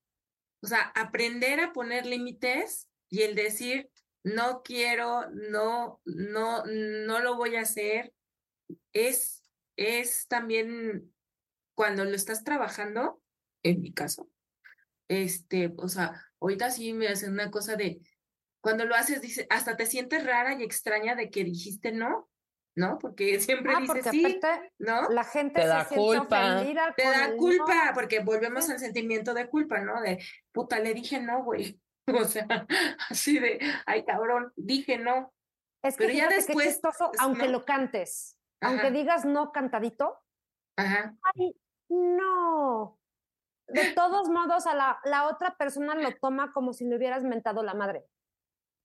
O sea, aprender a poner límites y el decir, no quiero, no, no, no lo voy a hacer, es, es también cuando lo estás trabajando, en mi caso, este, o sea, ahorita sí me hacen una cosa de, cuando lo haces, dice, hasta te sientes rara y extraña de que dijiste no, ¿no? Porque siempre ah, dices sí, ¿no? La gente te da culpa. Te da culpa, porque volvemos al sentimiento de culpa, ¿no? De, puta, le dije no, güey. O sea, así de, ay, cabrón, dije no. Es que Pero ya después, aunque lo cantes, aunque digas no cantadito, Ajá. Ay, no. De todos modos, a la, la otra persona lo toma como si le hubieras mentado la madre.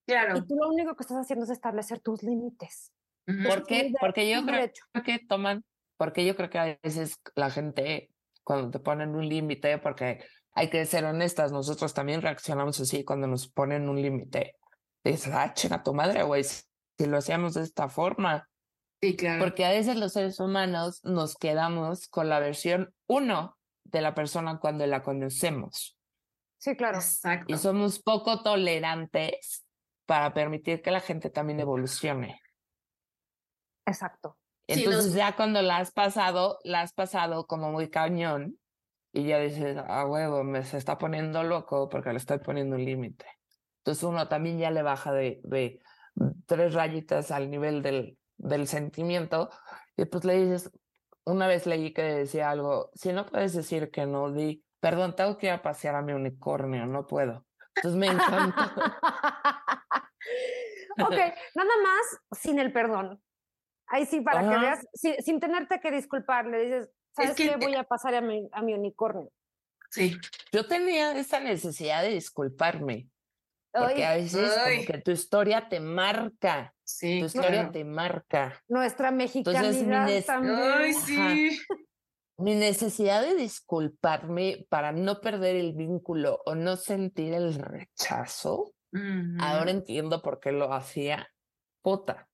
Claro. Y tú lo único que estás haciendo es establecer tus límites. ¿Por qué? Porque yo creo que toman, porque yo creo que a veces la gente, cuando te ponen un límite, porque hay que ser honestas, nosotros también reaccionamos así cuando nos ponen un límite. Dices, ah, chinga tu madre, güey, si lo hacíamos de esta forma. Sí, claro. Porque a veces los seres humanos nos quedamos con la versión uno de la persona cuando la conocemos. Sí, claro. Exacto. Y somos poco tolerantes para permitir que la gente también evolucione. Exacto. Entonces ya cuando la has pasado, la has pasado como muy cañón y ya dices, a huevo, me se está poniendo loco porque le estoy poniendo un límite. Entonces uno también ya le baja de, de tres rayitas al nivel del, del sentimiento, y pues le dices, una vez leí que decía algo, si no puedes decir que no, di perdón, tengo que ir a pasear a mi unicornio, no puedo. Entonces me encanta. ok, nada más sin el perdón. Ahí sí, para que veas, sin, tenerte que disculpar, le dices, ¿sabes qué? Voy a pasar a mi, a mi unicornio. Sí. Yo tenía esa necesidad de disculparme. Porque a veces como que tu historia te marca. Sí, tu historia te marca. Nuestra mexicanidad también. sí. Mi necesidad de disculparme para no perder el vínculo o no sentir el rechazo, ahora entiendo por qué lo hacía. Puta.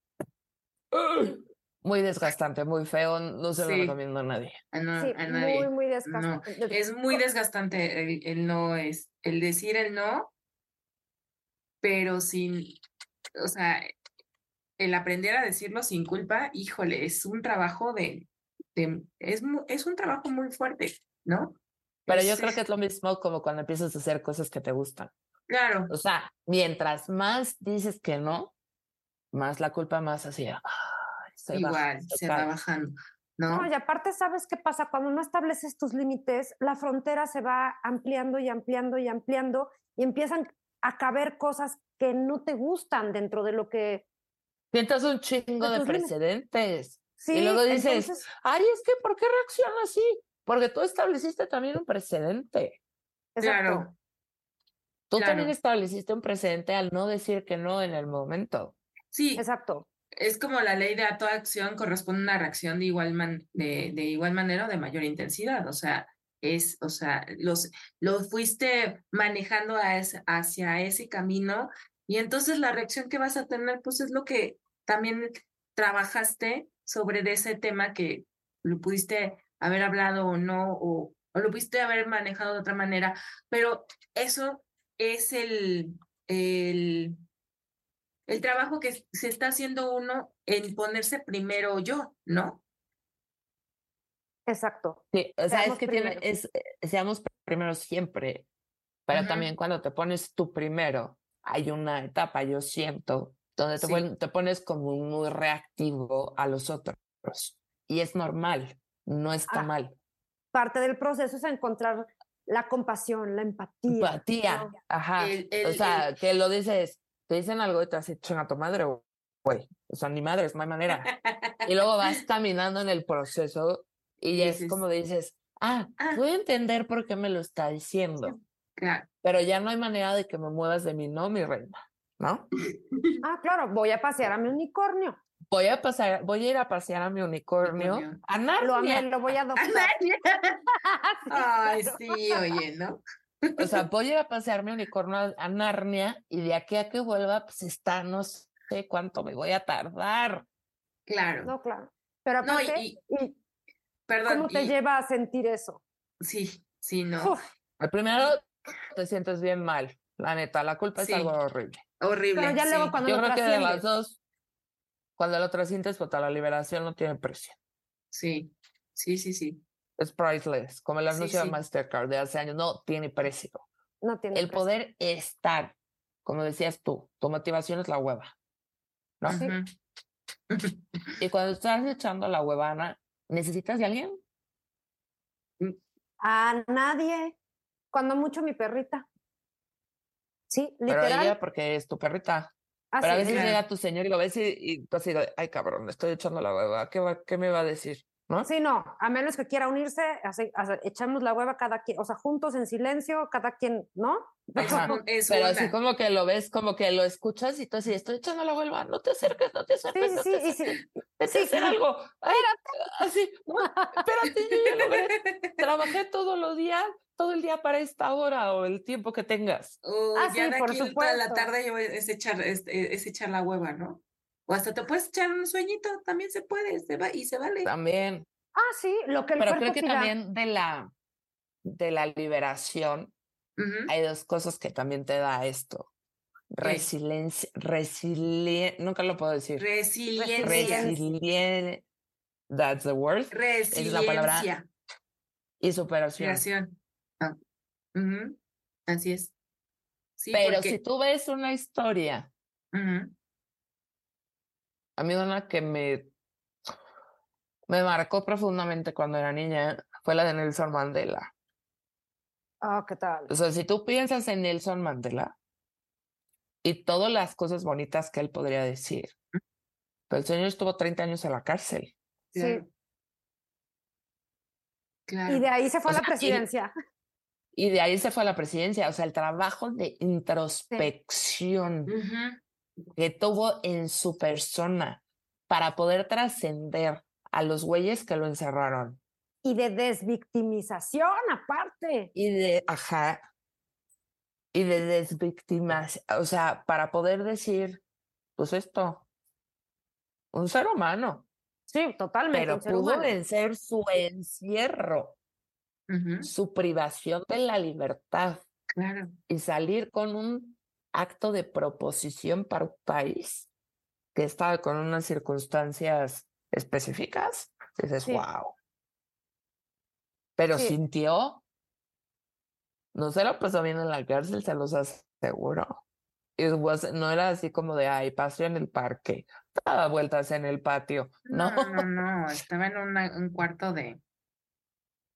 Muy desgastante, muy feo, no se lo recomiendo a nadie. A, sí, Muy, muy desgastante. Es muy desgastante el, no, es el decir el no, pero sin, o sea, el aprender a decirlo sin culpa, híjole, es un trabajo de, de es, es un trabajo muy fuerte, ¿no? Pero yo creo que es lo mismo como cuando empiezas a hacer cosas que te gustan. Claro. O sea, mientras más dices que no, más la culpa más así, igual, se va bajando. ¿No? y aparte, ¿sabes qué pasa? Cuando no estableces tus límites, la frontera se va ampliando y ampliando y ampliando y empiezan a caber cosas que no te gustan dentro de lo que... Sientas un chingo de, precedentes. Sí, y luego dices, ay, es que ¿por qué reacciona así? Porque tú estableciste también un precedente. Claro. Tú también estableciste un precedente al no decir que no en el momento. Sí. Exacto es como la ley de a toda acción corresponde una reacción de igual, man, de, de, igual manera o de mayor intensidad. O sea, es, o sea, los, lo fuiste manejando hacia ese camino y entonces la reacción que vas a tener, pues es lo que también trabajaste sobre ese tema que lo pudiste haber hablado o no, o, o lo pudiste haber manejado de otra manera, pero eso es el, el el trabajo que se está haciendo uno en ponerse primero yo, ¿no? Exacto. Sí, o sea, es que tiene, es, eh, seamos primero siempre, pero también cuando te pones tú primero, hay una etapa, yo siento, donde te, te pones como muy reactivo a los otros. Y es normal, no está ah, mal. Parte del proceso es encontrar la compasión, la empatía. Empatía, ajá. o sea, que lo dices, te dicen algo y te hace a tu madre, güey. O sea, ni madre, es no hay manera. Y luego vas caminando en el proceso y es como dices, ah, ah, voy a entender por qué me lo está diciendo. Claro. Pero ya no hay manera de que me muevas de mí, no, mi reina, ¿no? Ah, claro, voy a pasear a mi unicornio. Voy a pasar, voy a ir a pasear a mi unicornio. A Narnia. Lo, lo voy a adoptar. Ay, sí, oye, ¿no? O sea, voy a ir a pasear mi unicornio a, Narnia y de aquí a que vuelva, pues está, no sé cuánto me voy a tardar. Claro. No, claro. Pero aparte, y, perdón, ¿cómo te lleva a sentir eso? Sí, sí, no. Al primero te sientes bien mal, la neta, la culpa es algo horrible. Horrible. Pero ya luego cuando Yo creo que de las dos, cuando lo trascientes, pues la liberación no tiene precio. Sí, sí, sí, sí es priceless, como el anuncio de Mastercard de hace años, no tiene precio. No tiene El poder estar, como decías tú, tu motivación es la hueva, ¿no? y cuando estás echando la huevana, ¿necesitas de alguien? Mm. A nadie. Cuando mucho mi perrita. Sí, literal. Pero ella porque es tu perrita. Ah, Pero a veces llega tu señor y lo ves y, y tú así, ay cabrón, estoy echando la hueva, ¿qué, va, qué me va a decir? Sí, no, a menos que quiera unirse, echamos la hueva cada quien, o sea, juntos en silencio, cada quien, ¿no? Pero así como que lo ves, como que lo escuchas y tú así, estoy echando la hueva, no te acerques, no te acerques. Sí, sí, sí, sí. sí, hacer algo. así, espérate, yo ya lo Trabajé todos los días, todo el día para esta hora o el tiempo que tengas. ah, sí, por supuesto. la tarde es echar, es, es echar la hueva, ¿no? O hasta te puedes echar un sueñito, también se puede, se va y se vale. También. Ah, sí, lo que el Pero creo que también de la, de la liberación hay dos cosas que también te da esto. Resiliencia, resiliencia, nunca lo puedo decir. Resiliencia. Resiliencia. That's the word. Resiliencia. Es la palabra. Y superación. Superación. Ah. Así es. Sí, Pero si tú ves una historia a mí una que me, me marcó profundamente cuando era niña fue la de Nelson Mandela. Ah, ¿qué tal? O sea, si tú piensas en Nelson Mandela y todas las cosas bonitas que él podría decir, pero el señor estuvo 30 años en la cárcel. Sí. Claro. Y de ahí se fue O a la sea, presidencia. Y de ahí se fue a la presidencia. O sea, el trabajo de introspección. Que tuvo en su persona para poder trascender a los güeyes que lo encerraron. Y de desvictimización, aparte. Y de, ajá, y de desvictimas, o sea, para poder decir, pues esto, un ser humano, Sí, totalmente. pero un ser pudo humano. vencer su encierro, su privación de la libertad Claro. y salir con un acto de proposición para un país que estaba con unas circunstancias específicas, dices, Sí. wow. Pero Sí. sintió, no se lo pasó bien en la cárcel, se los aseguro. It was- no era así como de, ay, paseo en el parque, daba vueltas en el patio. No, No, no, no. Estaba en una- un cuarto de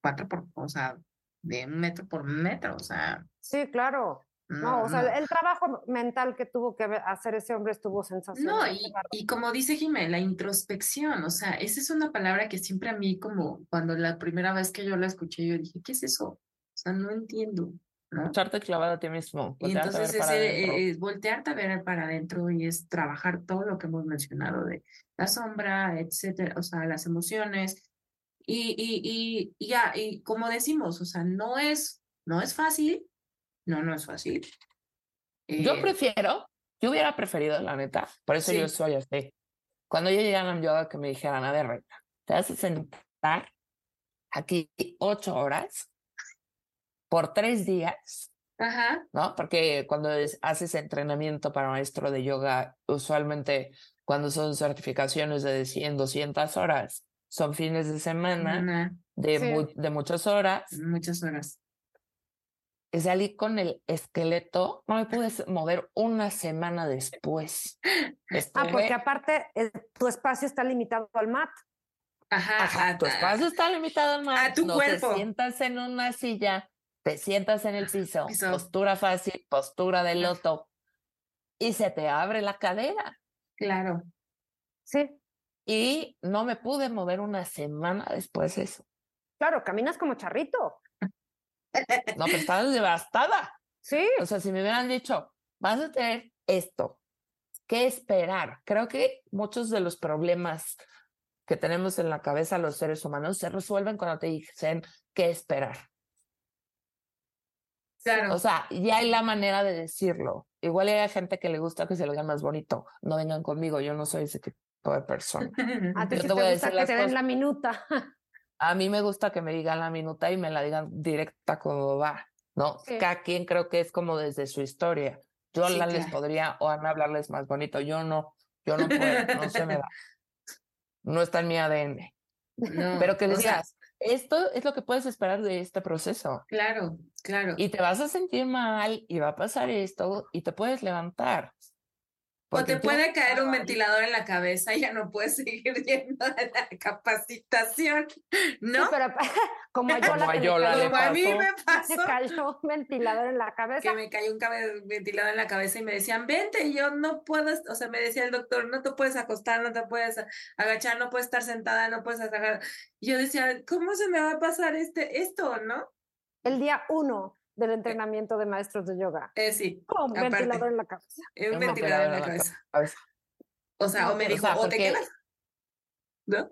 cuatro por, o sea, de un metro por metro. O sea, Sí, claro. No, no, o sea, no. el trabajo mental que tuvo que hacer ese hombre estuvo sensacional. No, y, y como dice Jimé, la introspección, o sea, esa es una palabra que siempre a mí, como cuando la primera vez que yo la escuché, yo dije, ¿qué es eso? O sea, no entiendo, ¿no? echarte clavado a ti mismo. Y entonces eh, es voltearte a ver para adentro y es trabajar todo lo que hemos mencionado de la sombra, etcétera, o sea, las emociones. Y, y, y, y ya, y como decimos, o sea, no es, no es fácil, no, no es fácil. Yo Eh, prefiero, yo hubiera preferido, la neta, por eso yo soy así. Cuando yo llegué a la yoga, que me dijeran, a ver, Reina, te vas a sentar aquí ocho horas por tres días, Ajá, ¿no? Porque cuando es- haces entrenamiento para maestro de yoga, usualmente cuando son certificaciones de 100, 200 horas, son fines de semana de, Sí. mu- de muchas horas. muchas horas. Y salí con el esqueleto, no me pude mover una semana después. Ah, Estuve- porque aparte eh, tu espacio está limitado al mat. Ajá, Ajá, a- tu a- espacio está limitado al mar. a tu no cuerpo. te sientas en una silla, te sientas en el piso, Piso. postura fácil, postura de loto, y se te abre la cadera. Claro. Sí, Y no me pude mover una semana después de eso. claro, caminas como charrito. No, pero estaba devastada. Sí, O sea, si me hubieran dicho, vas a tener esto, ¿qué esperar? Creo que muchos de los problemas que tenemos en la cabeza los seres humanos se resuelven cuando te dicen qué esperar. Claro. O sea, ya hay la manera de decirlo. Igual hay gente que le gusta que se lo digan más bonito. No vengan conmigo, yo no soy ese tipo de persona. a ti Yo te voy a te gusta decir que te den la minuta. A mí me gusta que me digan la minuta y me la digan directa como va, ¿no? Sí. Cada quien creo que es como desde su historia. Yo Sí, les claro. podría o Ana hablarles más bonito. Yo no, yo no puedo, no se me da. No está en mi ADN. No, Pero que les sea, digas, esto es lo que puedes esperar de este proceso. Claro, claro. Y te vas a sentir mal y va a pasar esto y te puedes levantar. O te yo puede caer un ventilador en la cabeza y ya no puedes seguir yendo a la capacitación, ¿no? Sí, pero como a Yola, Como a Yola cayó- Como a mí pasó. me pasó cayó un ventilador en la cabeza. que me cayó un ventilador en la cabeza y me decían, vente, y yo no puedo, o sea, me decía el doctor, no te puedes acostar, no te puedes agachar, no puedes estar sentada, no puedes sacar. Y yo decía, ¿cómo se me va a pasar este, esto, no? El día uno del entrenamiento de maestros de yoga. Eh, sí, Con aparte. ventilador en la cabeza. eh, un Un ventilador en la ventilador en la cabeza. cabeza. O sea, No, o me o dijo, sea, o te quedas, ¿no?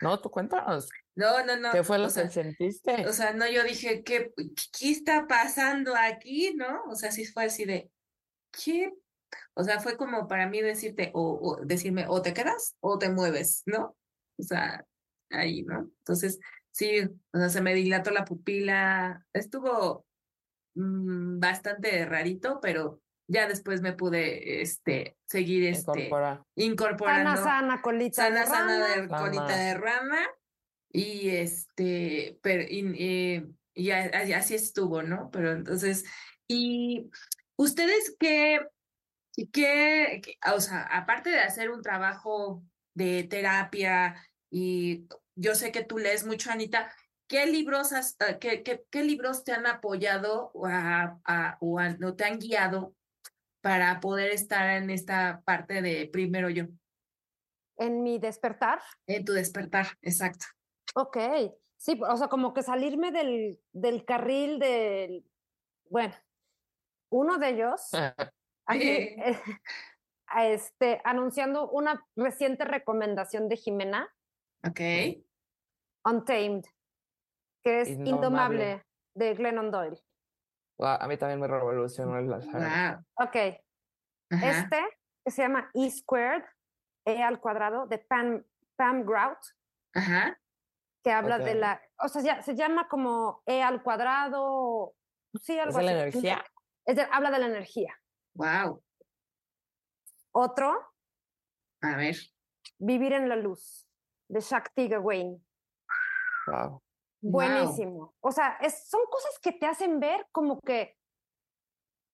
No, tú cuéntanos. No, no, no. ¿Qué fue o lo sea, que sentiste? O sea, no, yo dije, ¿qué, qué está pasando aquí? ¿No? O sea, sí fue así de, ¿qué? O sea, fue como para mí decirte, o, o decirme, o te quedas o te mueves, ¿no? O sea, ahí, ¿no? Entonces, sí, o sea, se me dilató la pupila, estuvo mm, bastante rarito, pero ya después me pude, este, seguir, este, Incorpora. Sana, incorporando sana, colita. sana, de sana rana. de colita de rana. Y este, pero, y, eh, y así estuvo, ¿no? Pero entonces, y ustedes qué, qué, qué- o sea, aparte de hacer un trabajo de terapia, y yo sé que tú lees mucho, Anita, ¿qué libros, has, ah, qué, qué, libros te han apoyado o, a, o te han guiado para poder estar en esta parte de primero yo? En mi despertar. En tu despertar, exacto. Ok, sí, o sea, como que salirme del, del carril del, bueno, uno de ellos, aquí, eh, este, anunciando una reciente recomendación de Jimena. Ok. Untamed, que es Indomable, de Glennon Doyle. a mí también me revolucionó el saga. Ok. Este, que se llama E Squared, E al cuadrado, de Pam, Pam Grout. Ajá. Que habla de la, o sea, ya, se llama como E al cuadrado, sí, algo ¿Es de la energía? habla de la energía. Wow. Otro. A ver. Vivir en la luz, de Shakti Gawain. Wow. Buenísimo. O sea, es, son cosas que te hacen ver como que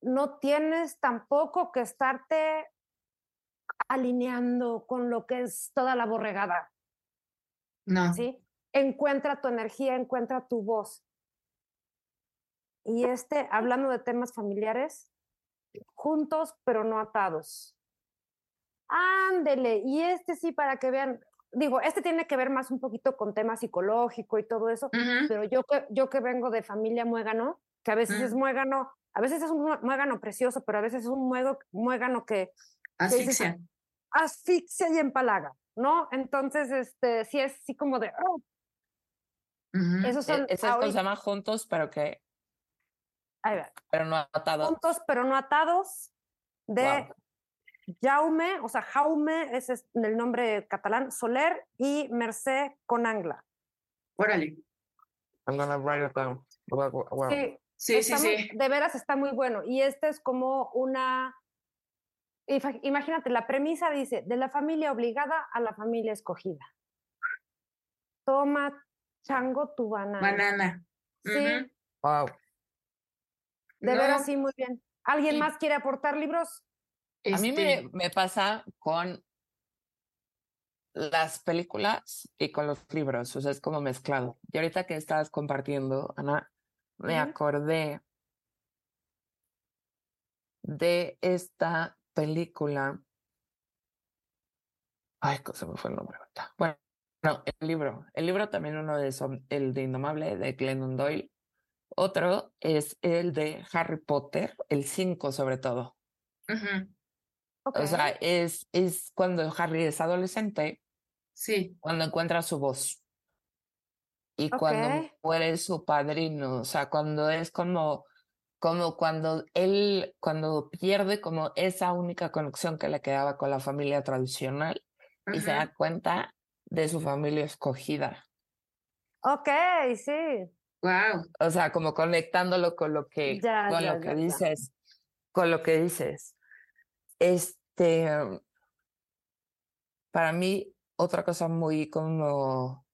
no tienes tampoco que estarte alineando con lo que es toda la borregada. No. ¿Sí? Encuentra tu energía, encuentra tu voz. Y este, hablando de temas familiares, juntos pero no atados. Ándele, y este sí, para que vean, digo, este tiene que ver más un poquito con tema psicológico y todo eso, pero yo que, yo que vengo de familia muégano, que a veces es mm. muégano, a veces es un muégano precioso, pero a veces es un muégano que... Asfixia. asfixia y empalaga, ¿no? Entonces, este, sí es así como de... Oh". Esos son... E se llama juntos, pero que... Pero no atados. Juntos, pero no atados, de Jaume, o sea, Jaume es el nombre catalán, Soler y Mercé Conangla. Órale. I'm gonna write it down. Sí, sí, sí, de veras está muy bueno. Y este es como una. Imagínate, la premisa dice: de la familia obligada a la familia escogida. Toma, chango, tu banana. Banana. Sí. Wow. De veras, sí, muy bien. ¿Alguien más quiere aportar libros? A mí me, este me pasa con las películas y con los libros, o sea, es como mezclado. Y ahorita que estabas compartiendo, Ana, me acordé de esta película. Ay, se me fue el nombre ahorita. Bueno, no, el libro. El libro también uno de el de Indomable, de Glennon Doyle. Otro es el de Harry Potter, el 5 sobre todo. O sea, es, es cuando Harry es adolescente. Sí. Cuando encuentra su voz. Y cuando muere su padrino. O sea, cuando es como, como cuando él, cuando pierde como esa única conexión que le quedaba con la familia tradicional y se da cuenta de su familia escogida. Ok, sí. Wow. O sea, como conectándolo con lo que, con lo que dices, con lo que dices. Este, para mí, otra cosa muy como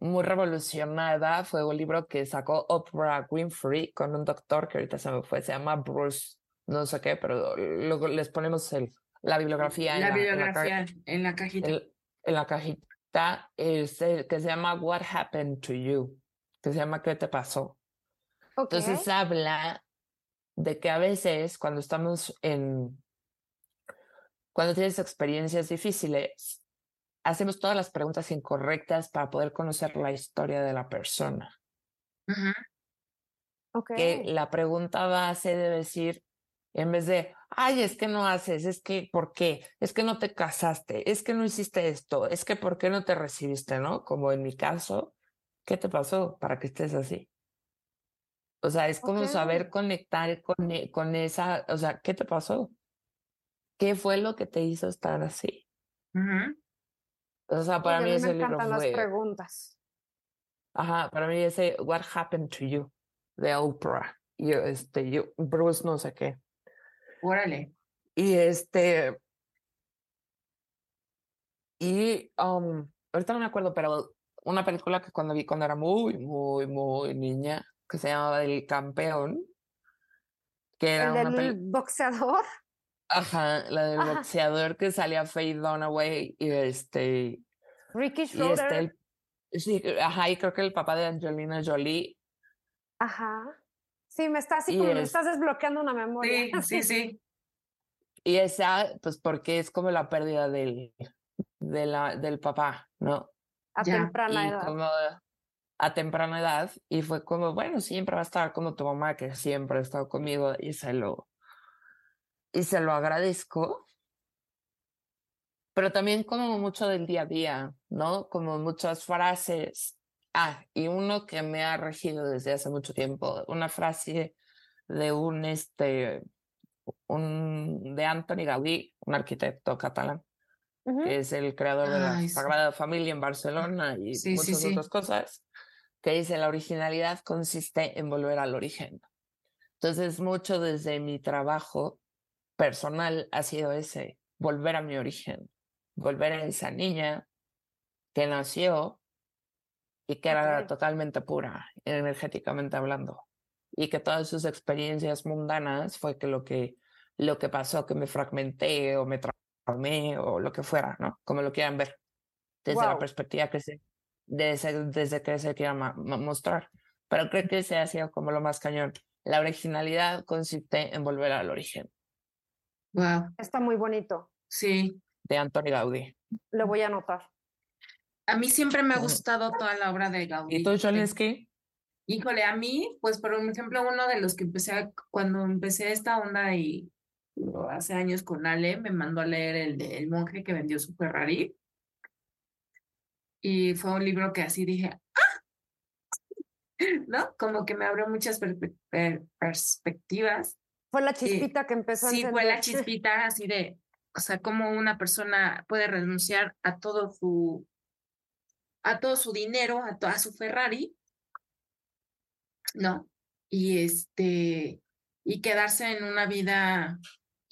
muy revolucionada fue un libro que sacó Oprah Winfrey con un doctor que ahorita se me fue, se llama Bruce, no sé qué, pero luego les ponemos el, la bibliografía. La, en la en la, cajita. en la cajita, es que se llama What Happened to You, que se llama ¿Qué te pasó? Entonces habla de que a veces cuando estamos en, cuando tienes experiencias difíciles, hacemos todas las preguntas incorrectas para poder conocer la historia de la persona. Que la pregunta base debe decir, en vez de, ay, es que no haces, es que, ¿por qué? Es que no te casaste, es que no hiciste esto, es que, ¿por qué no te recibiste, no? Como en mi caso, ¿qué te pasó para que estés así? O sea, es como saber conectar con, e, con esa, o sea, ¿qué te pasó? ¿Qué fue lo que te hizo estar así? O sea, para mí, ese libro fue... las preguntas. Ajá, para mí ese What Happened to You de Oprah. Y este, yo, Bruce no sé qué. Órale. Y este. Y um, ahorita no me acuerdo, pero una película que cuando vi cuando era muy, muy, muy niña, que se llamaba El Campeón. Que era ¿El del boxeador? Ajá, la del boxeador que salía Faye Dunaway y este. Ricky Schroeder. Sí, ajá, y creo que el papá de Angelina Jolie. Ajá. Sí, me está así como me estás desbloqueando una memoria. Sí, sí, sí. Y esa, pues porque es como la pérdida del, de la, del papá, ¿no? A temprana edad. Como a temprana edad. Y fue como, bueno, siempre va a estar como tu mamá, que siempre ha estado conmigo, y se lo, y se lo agradezco. Pero también como mucho del día a día, ¿no? Como muchas frases. Ah, y uno que me ha regido desde hace mucho tiempo, una frase de un, este, un, de Anthony Gaudí, un arquitecto catalán, que es el creador de la Sagrada Familia en Barcelona y muchas otras cosas, que dice, la originalidad consiste en volver al origen. Entonces, mucho desde mi trabajo personal ha sido ese, volver a mi origen, volver a esa niña que nació y que era totalmente pura, energéticamente hablando, y que todas sus experiencias mundanas fue que lo que, lo que pasó, que me fragmenté o me traumé o lo que fuera, ¿no? Como lo quieran ver, desde la perspectiva que se, desde, desde que se quiera mostrar. Pero creo que ese ha sido como lo más cañón. La originalidad consiste en volver al origen. Wow. Está muy bonito. Sí. De Antonio Gaudí. Lo voy a anotar. A mí siempre me ha gustado toda la obra de Gaudí. ¿Y tú, Jolensky? Híjole, a mí, pues por ejemplo, uno de los que empecé cuando empecé esta onda y hace años con Ale, me mandó a leer el de El monje que vendió su Ferrari. Y fue un libro que así dije, ¡ah! ¿No? Como que me abrió muchas perspectivas. Fue la chispita que empezó a Sí, fue la chispita así de, o sea, cómo una persona puede renunciar a todo su, a todo su dinero, a toda su Ferrari, ¿no? Y este, y quedarse en una vida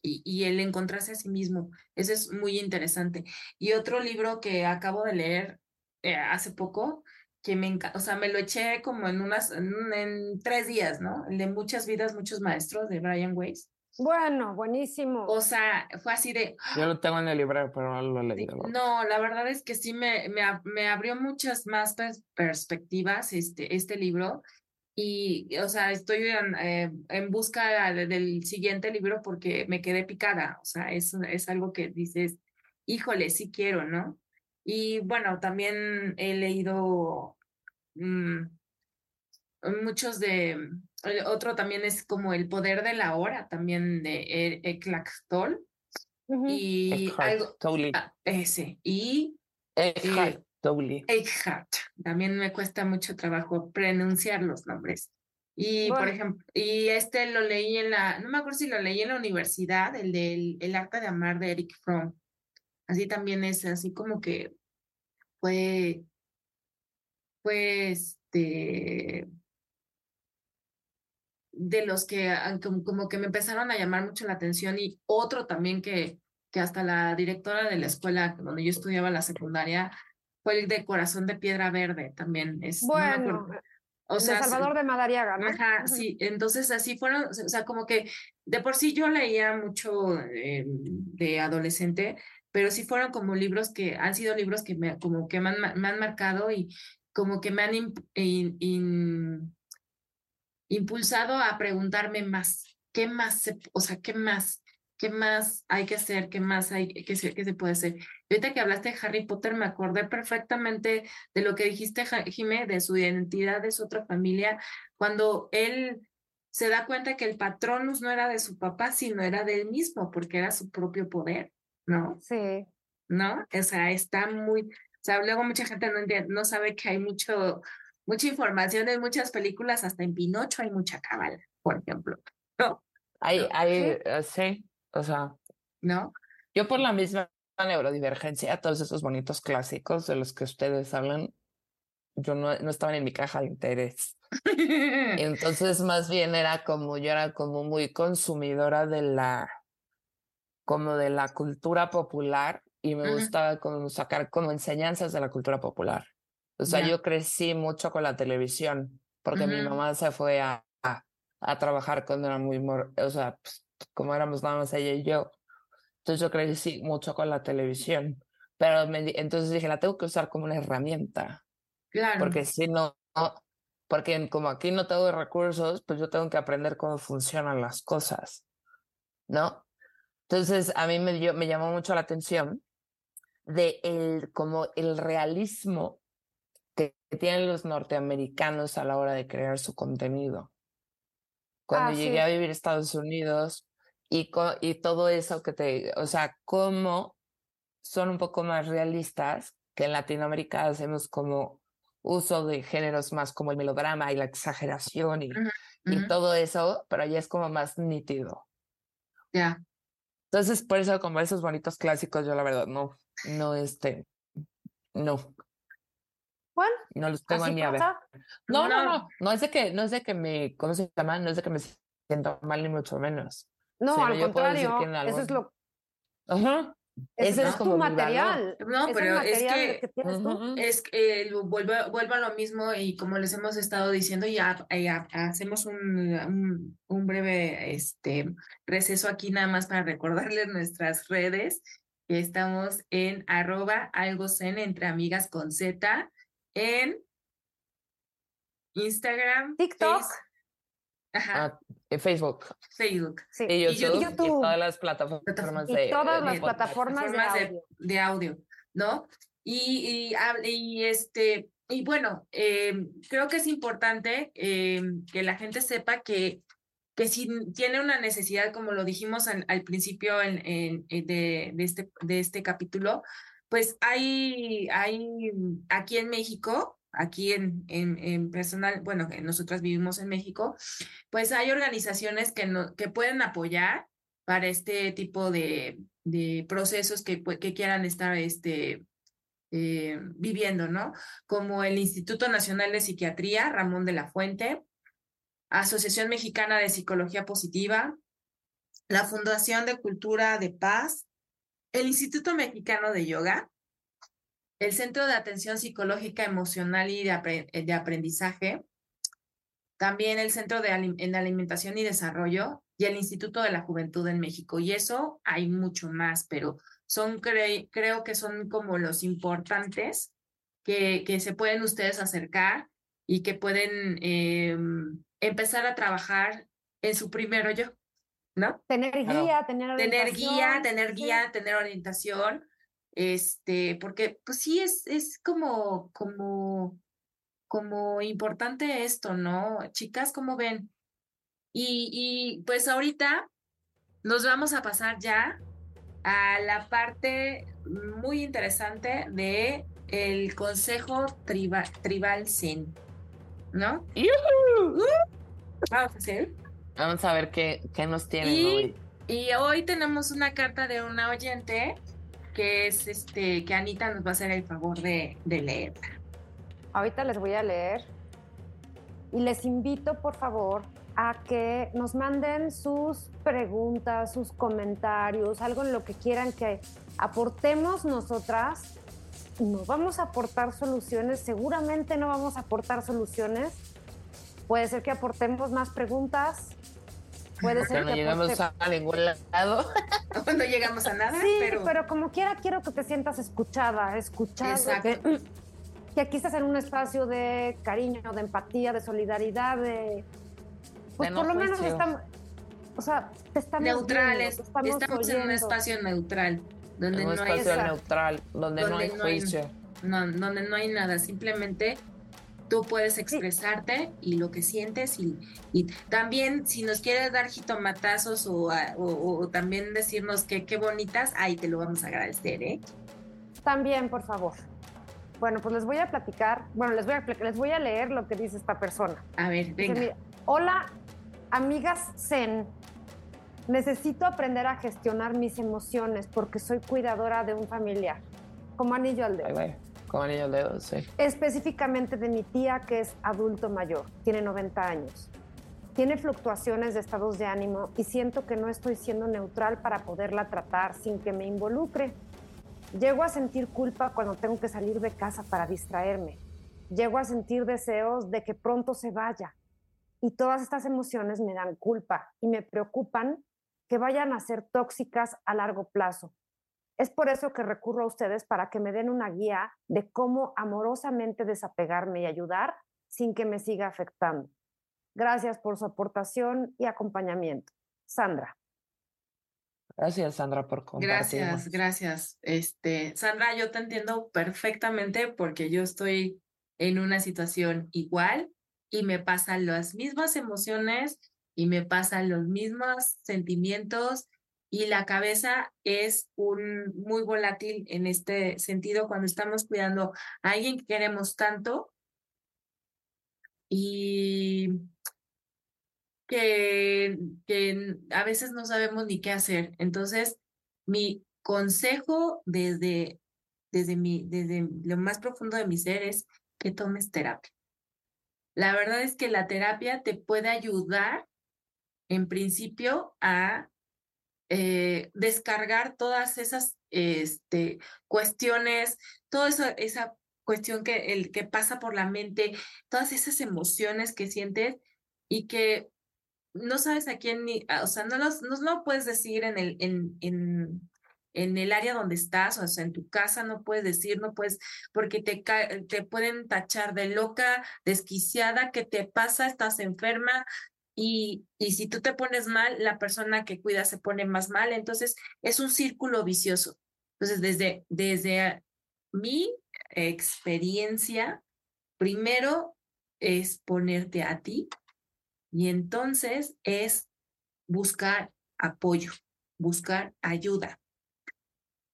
y, y, el encontrarse a sí mismo. Eso es muy interesante. Y otro libro que acabo de leer eh, hace poco que me encanta, o sea, me lo eché como en unas, en, tres días, ¿no? El de Muchas vidas, muchos maestros de Brian Weiss. Bueno, buenísimo. O sea, fue así de... Yo lo tengo en el libro, pero no lo he leído. No, la verdad es que sí me, me, me abrió muchas más perspectivas este, este libro. Y, o sea, estoy en, eh, en busca del siguiente libro porque me quedé picada. O sea, es, es algo que dices, híjole, sí quiero, ¿no? Y bueno, también he leído mm, muchos de, otro también es como El poder de la hora, también de Eckhart Tolle. Y algo, ah, ese. Y Eckhart Tolle. Eckhart. También me cuesta mucho trabajo pronunciar los nombres. Y por ejemplo, y este lo leí en la, no me acuerdo si lo leí en la universidad, el del El arte de amar de Eric Fromm así también es, así como que fue, pues, de, de los que como, que me empezaron a llamar mucho la atención y otro también que, que hasta la directora de la escuela donde yo estudiaba la secundaria fue el de Corazón de Piedra Verde también. Es, bueno, o sea, Salvador de Madariaga, ¿no? Ajá, sí, entonces así fueron, o sea, como que de por sí yo leía mucho eh, de adolescente, pero sí fueron como libros que han sido libros que me, como que me han, me han marcado y como que me han impulsado a preguntarme más, ¿qué más o sea, qué más, qué más hay que hacer, qué más hay que se, qué se puede hacer? Ahorita que hablaste de Harry Potter, me acordé perfectamente de lo que dijiste, Jimé, de su identidad, de su otra familia, cuando él se da cuenta que el patronus no era de su papá, sino era de él mismo, porque era su propio poder. ¿No? Sí. ¿No? O sea, está muy, o sea, luego mucha gente no no sabe que hay mucho, mucha información en muchas películas, hasta en Pinocho hay mucha cabala, por ejemplo, ¿no? Hay, hay, eh, sí, o sea. ¿No? Yo por la misma neurodivergencia, todos esos bonitos clásicos de los que ustedes hablan, yo no, no estaba en mi caja de interés. Entonces, más bien era como, yo era como muy consumidora de la como de la cultura popular y me gustaba como sacar como enseñanzas de la cultura popular. O sea, yo crecí mucho con la televisión porque mi mamá se fue a, a, trabajar cuando era muy, o sea, pues, como éramos nada más ella y yo. Entonces yo crecí mucho con la televisión. Pero me, entonces dije, la tengo que usar como una herramienta. Claro. Porque si no, porque como aquí no tengo recursos, pues yo tengo que aprender cómo funcionan las cosas, ¿no? Entonces, a mí me, dio, me llamó mucho la atención de el, como el realismo que tienen los norteamericanos a la hora de crear su contenido. Cuando Ah, llegué sí. a vivir a Estados Unidos y, y todo eso que te, o sea, cómo son un poco más realistas que en Latinoamérica hacemos como uso de géneros más como el melodrama y la exageración y, todo eso, pero allá es como más nítido. Ya. Entonces, por eso, como esos bonitos clásicos, yo la verdad no, no, este, no, Bueno, no los tengo a ver. pasa. No, no, No. no, es de que, no es de que me, ¿cómo se llama? No es de que me siento mal ni mucho menos. No, al contrario, en eso es lo Ajá. Ese Ese es tu material. No, es pero es que-. Es que eh, vuelvo, vuelvo a lo mismo y como les hemos estado diciendo, ya, ya hacemos un, un, un breve este, receso aquí nada más para recordarles nuestras redes, que estamos en arroba algo zen entre amigas con Z, en Instagram, TikTok. Ajá, Ah, en Facebook Facebook, Sí. y Y YouTube, y, todas las plataformas Y de, todas las plataformas de plataformas de- audio. de audio, ¿no? Y, y, este, y bueno, eh, creo que es importante eh, que la gente sepa que, que si tiene una necesidad, como lo dijimos al, al principio en, en- en- de, de este, de este capítulo, pues hay, hay aquí en México, aquí en, en, personal, bueno, nosotras vivimos en México, pues hay organizaciones que, no, que pueden apoyar para este tipo de, de procesos que, que quieran estar este, eh, viviendo, ¿no? Como el Instituto Nacional de Psiquiatría, Ramón de la Fuente, Asociación Mexicana de Psicología Positiva, la Fundación de Cultura de Paz, el Instituto Mexicano de Yoga, el Centro de Atención Psicológica Emocional y de, de Aprendizaje, también el Centro de Alim- en Alimentación y Desarrollo y el Instituto de la Juventud en México. Y eso hay mucho más, pero son cre- creo que son como los importantes que, que se pueden ustedes acercar y que pueden eh, empezar a trabajar en su primero yo, ¿no? Tener Claro. guía, tener Tener guía, orientación, tener sí. guía, tener orientación, este, porque pues sí es, es como, como, como importante esto, ¿no? Chicas, ¿cómo ven? Y, y pues ahorita nos vamos a pasar ya a la parte muy interesante de el Consejo Tribal, Tribal Zen, ¿no? ¡Yujú! Vamos a hacer. Vamos a ver qué, qué nos tienen Y- hoy. Y hoy tenemos una carta de una oyente que es este, que Anita nos va a hacer el favor de, de leer. Ahorita les voy a leer y les invito, por favor, a que nos manden sus preguntas, sus comentarios, algo en lo que quieran que aportemos nosotras. No vamos a aportar soluciones, seguramente no vamos a aportar soluciones. Puede ser que aportemos más preguntas. Puede ser no que llegamos a ningún lado. No llegamos a nada, Sí, pero, pero... como quiera quiero que te sientas escuchada, escuchada. Exacto. Que, que aquí estás en un espacio de cariño, de empatía, de solidaridad, de... Pues De por no lo menos estamos... O sea, te estamos neutrales. viendo, te Estamos, en un espacio neutral, donde En un no espacio neutral, donde, no donde hay no hay- juicio. no, donde no hay nada, simplemente tú puedes expresarte y lo que sientes y, y también si nos quieres dar jitomatazos o, a- o- o también decirnos que qué bonitas, ahí te lo vamos a agradecer, ¿eh? También, por favor. Bueno, pues les voy a platicar, bueno, les voy a, les voy a leer lo que dice esta persona. A ver, Dice, venga. mira, Hola, amigas Zen. Necesito aprender a gestionar mis emociones porque soy cuidadora de un familiar, como anillo al dedo. Ay, Como anillo al sí. Específicamente de mi tía que es adulto mayor, tiene 90 años. Tiene fluctuaciones de estados de ánimo y siento que no estoy siendo neutral para poderla tratar sin que me involucre. Llego a sentir culpa cuando tengo que salir de casa para distraerme. Llego a sentir deseos de que pronto se vaya. Y todas estas emociones me dan culpa y me preocupan que vayan a ser tóxicas a largo plazo. Es por eso que recurro a ustedes para que me den una guía de cómo amorosamente desapegarme y ayudar sin que me siga afectando. Gracias por su aportación y acompañamiento. Sandra. Gracias, Sandra, por compartir. Gracias, gracias. Este, Sandra, yo te entiendo perfectamente porque yo estoy en una situación igual y me pasan las mismas emociones y me pasan los mismos sentimientos y la cabeza es un muy volátil en este sentido cuando estamos cuidando a alguien que queremos tanto y que, que a veces no sabemos ni qué hacer. Entonces, mi consejo desde, desde, mi, desde lo más profundo de mi ser es que tomes terapia. La verdad es que la terapia te puede ayudar, en principio, a eh, descargar todas esas este, cuestiones, toda esa, cuestión que, el, que pasa por la mente, todas esas emociones que sientes y que no sabes a quién ni, o sea, no, los, no lo puedes decir en el, en, en, en el área donde estás, o sea, en tu casa no puedes decir, no puedes, porque te, te pueden tachar de loca, desquiciada, ¿qué te pasa? Estás enferma. Y, y si tú te pones mal, la persona que cuida se pone más mal. Entonces, es un círculo vicioso. Entonces, desde, desde mi experiencia, primero es ponerte a ti y entonces es buscar apoyo, buscar ayuda.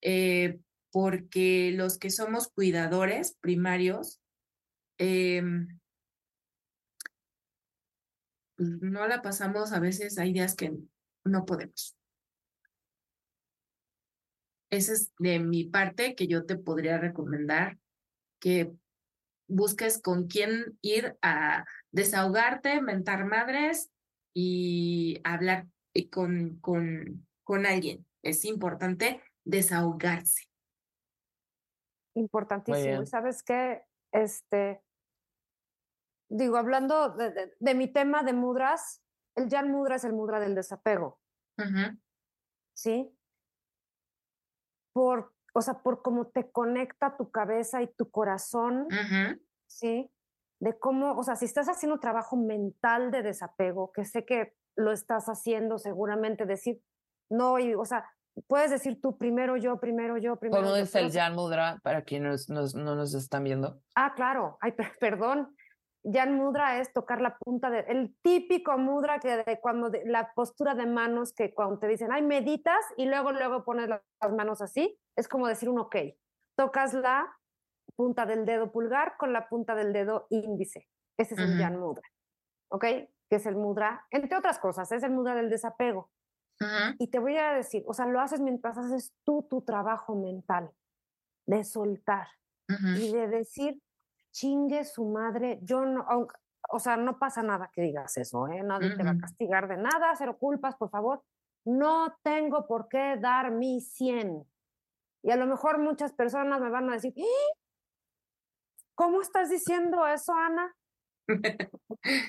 Eh, porque los que somos cuidadores primarios, em, no la pasamos, a veces hay días que no podemos. Esa es de mi parte que yo te podría recomendar que busques con quién ir a desahogarte, mentar madres y hablar con, con, con alguien. Es importante desahogarse. Importantísimo. ¿Y sabes qué? Este, digo, hablando de, mi tema de mudras, el Jan Mudra es el mudra del desapego. ¿Sí? Por, o sea, por cómo te conecta tu cabeza y tu corazón, ¿sí? De cómo, o sea, si estás haciendo trabajo mental de desapego, que sé que lo estás haciendo seguramente, decir, no, y, o sea, puedes decir tú primero yo, primero yo, primero ¿Cómo es el Jan Mudra para quienes no nos están viendo? Ah, claro. Ay, perdón. Jan Mudra es tocar la punta de, el típico mudra que de cuando la postura de manos que cuando te dicen, ay, meditas y luego, luego pones las manos así, es como decir un ok. Tocas la punta del dedo pulgar con la punta del dedo índice. Ese es el Jan Mudra. ¿Ok? Que es el mudra, entre otras cosas, es el mudra del desapego. Y te voy a decir, o sea, lo haces mientras haces tú tu trabajo mental de soltar y de decir, chingue su madre, yo no, o sea, no pasa nada que digas eso, ¿eh? Nadie te va a castigar de nada, cero culpas, por favor. No tengo por qué dar mi 100. Y a lo mejor muchas personas me van a decir, ¿Eh? ¿cómo estás diciendo eso, Ana?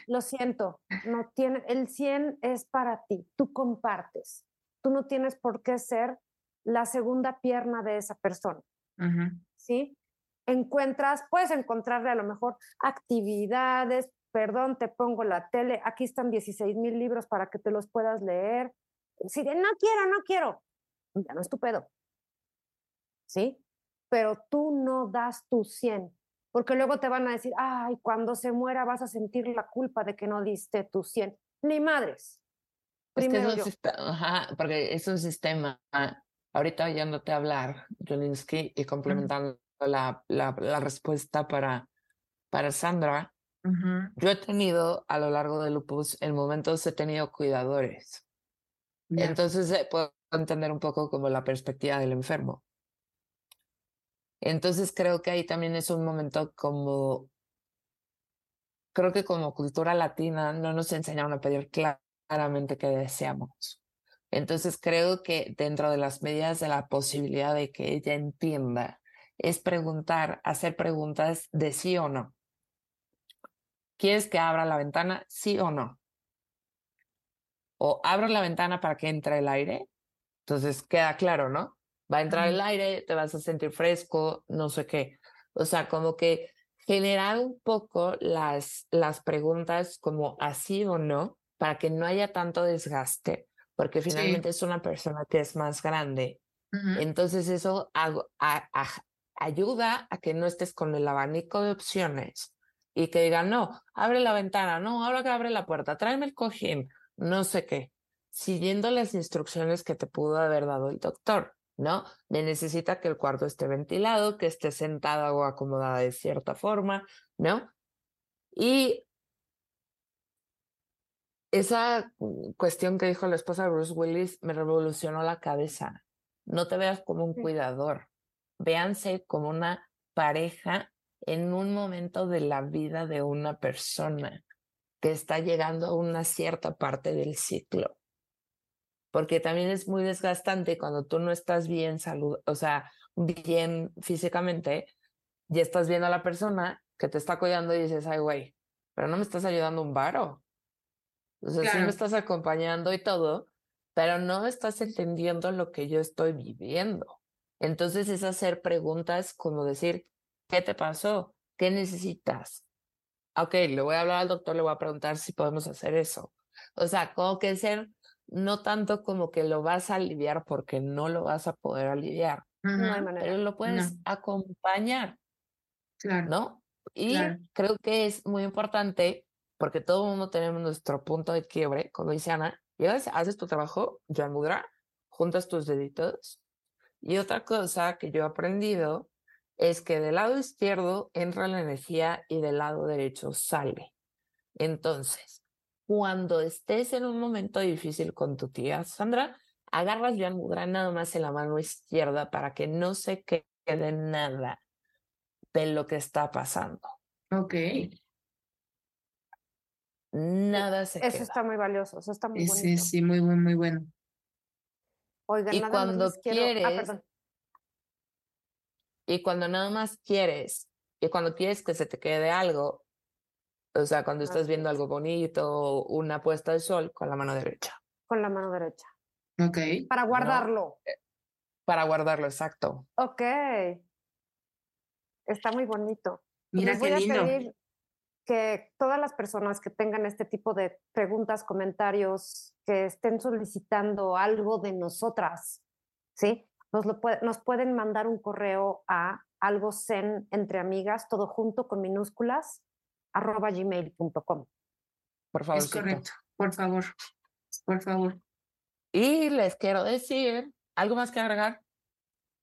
Lo siento, no tiene, el 100 es para ti, tú compartes, tú no tienes por qué ser la segunda pierna de esa persona, ¿sí? Encuentras, puedes encontrarle a lo mejor actividades, perdón, te pongo la tele, aquí están 16 mil libros para que te los puedas leer. Si de no quiero, no quiero, ya no es tu pedo, ¿sí? Pero tú no das tu 100, porque luego te van a decir, ay, cuando se muera vas a sentir la culpa de que no diste tu 100. Ni madres. Primero yo. Ajá, porque es un sistema. Ahorita oyéndote hablar, Jolinsky, y complementando la, la, la, respuesta para, para Sandra, yo he tenido a lo largo de Lupus, en momentos he tenido cuidadores. Entonces eh, puedo entender un poco como la perspectiva del enfermo. Entonces creo que ahí también es un momento como, creo que como cultura latina no nos enseñaron a pedir claramente qué deseamos. Entonces creo que dentro de las medidas de la posibilidad de que ella entienda es preguntar, hacer preguntas de sí o no. ¿Quieres que abra la ventana? Sí o no. O abro la ventana para que entre el aire. Entonces queda claro, ¿no? Va a entrar el aire, te vas a sentir fresco, no sé qué. O sea, como que generar un poco las, las preguntas como así o no, para que no haya tanto desgaste, porque finalmente es una persona que es más grande. Entonces eso ayuda a que no estés con el abanico de opciones y que digan, no, abre la ventana, no, ahora que abre la puerta, tráeme el cojín, no sé qué, siguiendo las instrucciones que te pudo haber dado el doctor, ¿no? De necesita que el cuarto esté ventilado, que esté sentada o acomodada de cierta forma, ¿no? Y esa cuestión que dijo la esposa de Bruce Willis me revolucionó la cabeza. No te veas como un cuidador, véanse como una pareja en un momento de la vida de una persona que está llegando a una cierta parte del ciclo. Porque también es muy desgastante cuando tú no estás bien salud, o sea, bien físicamente, y estás viendo a la persona que te está cuidando y dices, ay, güey, pero no me estás ayudando un varo. O sea, sí me estás acompañando y todo, pero no estás entendiendo lo que yo estoy viviendo. Entonces es hacer preguntas como decir, ¿qué te pasó? ¿Qué necesitas? Ok, le voy a hablar al doctor, le voy a preguntar si podemos hacer eso. O sea, como que ser no tanto como que lo vas a aliviar porque no lo vas a poder aliviar, no hay manera. pero lo puedes acompañar. Claro. ¿No? Y creo que es muy importante porque todo el mundo tenemos nuestro punto de quiebre, como dice Ana, llegas, haces tu trabajo, ya Mudra, juntas tus deditos. Y otra cosa que yo he aprendido es que del lado izquierdo entra la energía y del lado derecho sale. Entonces, cuando estés en un momento difícil con tu tía Sandra, agarras bien Mudra nada más en la mano izquierda para que no se quede nada de lo que está pasando. Ok. Nada se Eso está muy valioso, eso está muy bueno. Sí, sí, muy bueno, muy bueno. Oigan, y nada cuando más ah, quieres, y cuando nada más quieres, y cuando quieres que se te quede algo, o sea, cuando estás viendo algo bonito, una puesta de sol, con la mano derecha. Con la mano derecha. Ok. Para guardarlo. Eh, para guardarlo, exacto. Ok. Está muy bonito. Mira qué lindo que todas las personas que tengan este tipo de preguntas, comentarios, que estén solicitando algo de nosotras, ¿sí? Nos, lo nos pueden mandar un correo a algo zen entre amigas, todo junto con minúsculas, arroba gmail.com. Por favor. Es correcto, por favor, por favor. Y les quiero decir, ¿algo más que agregar?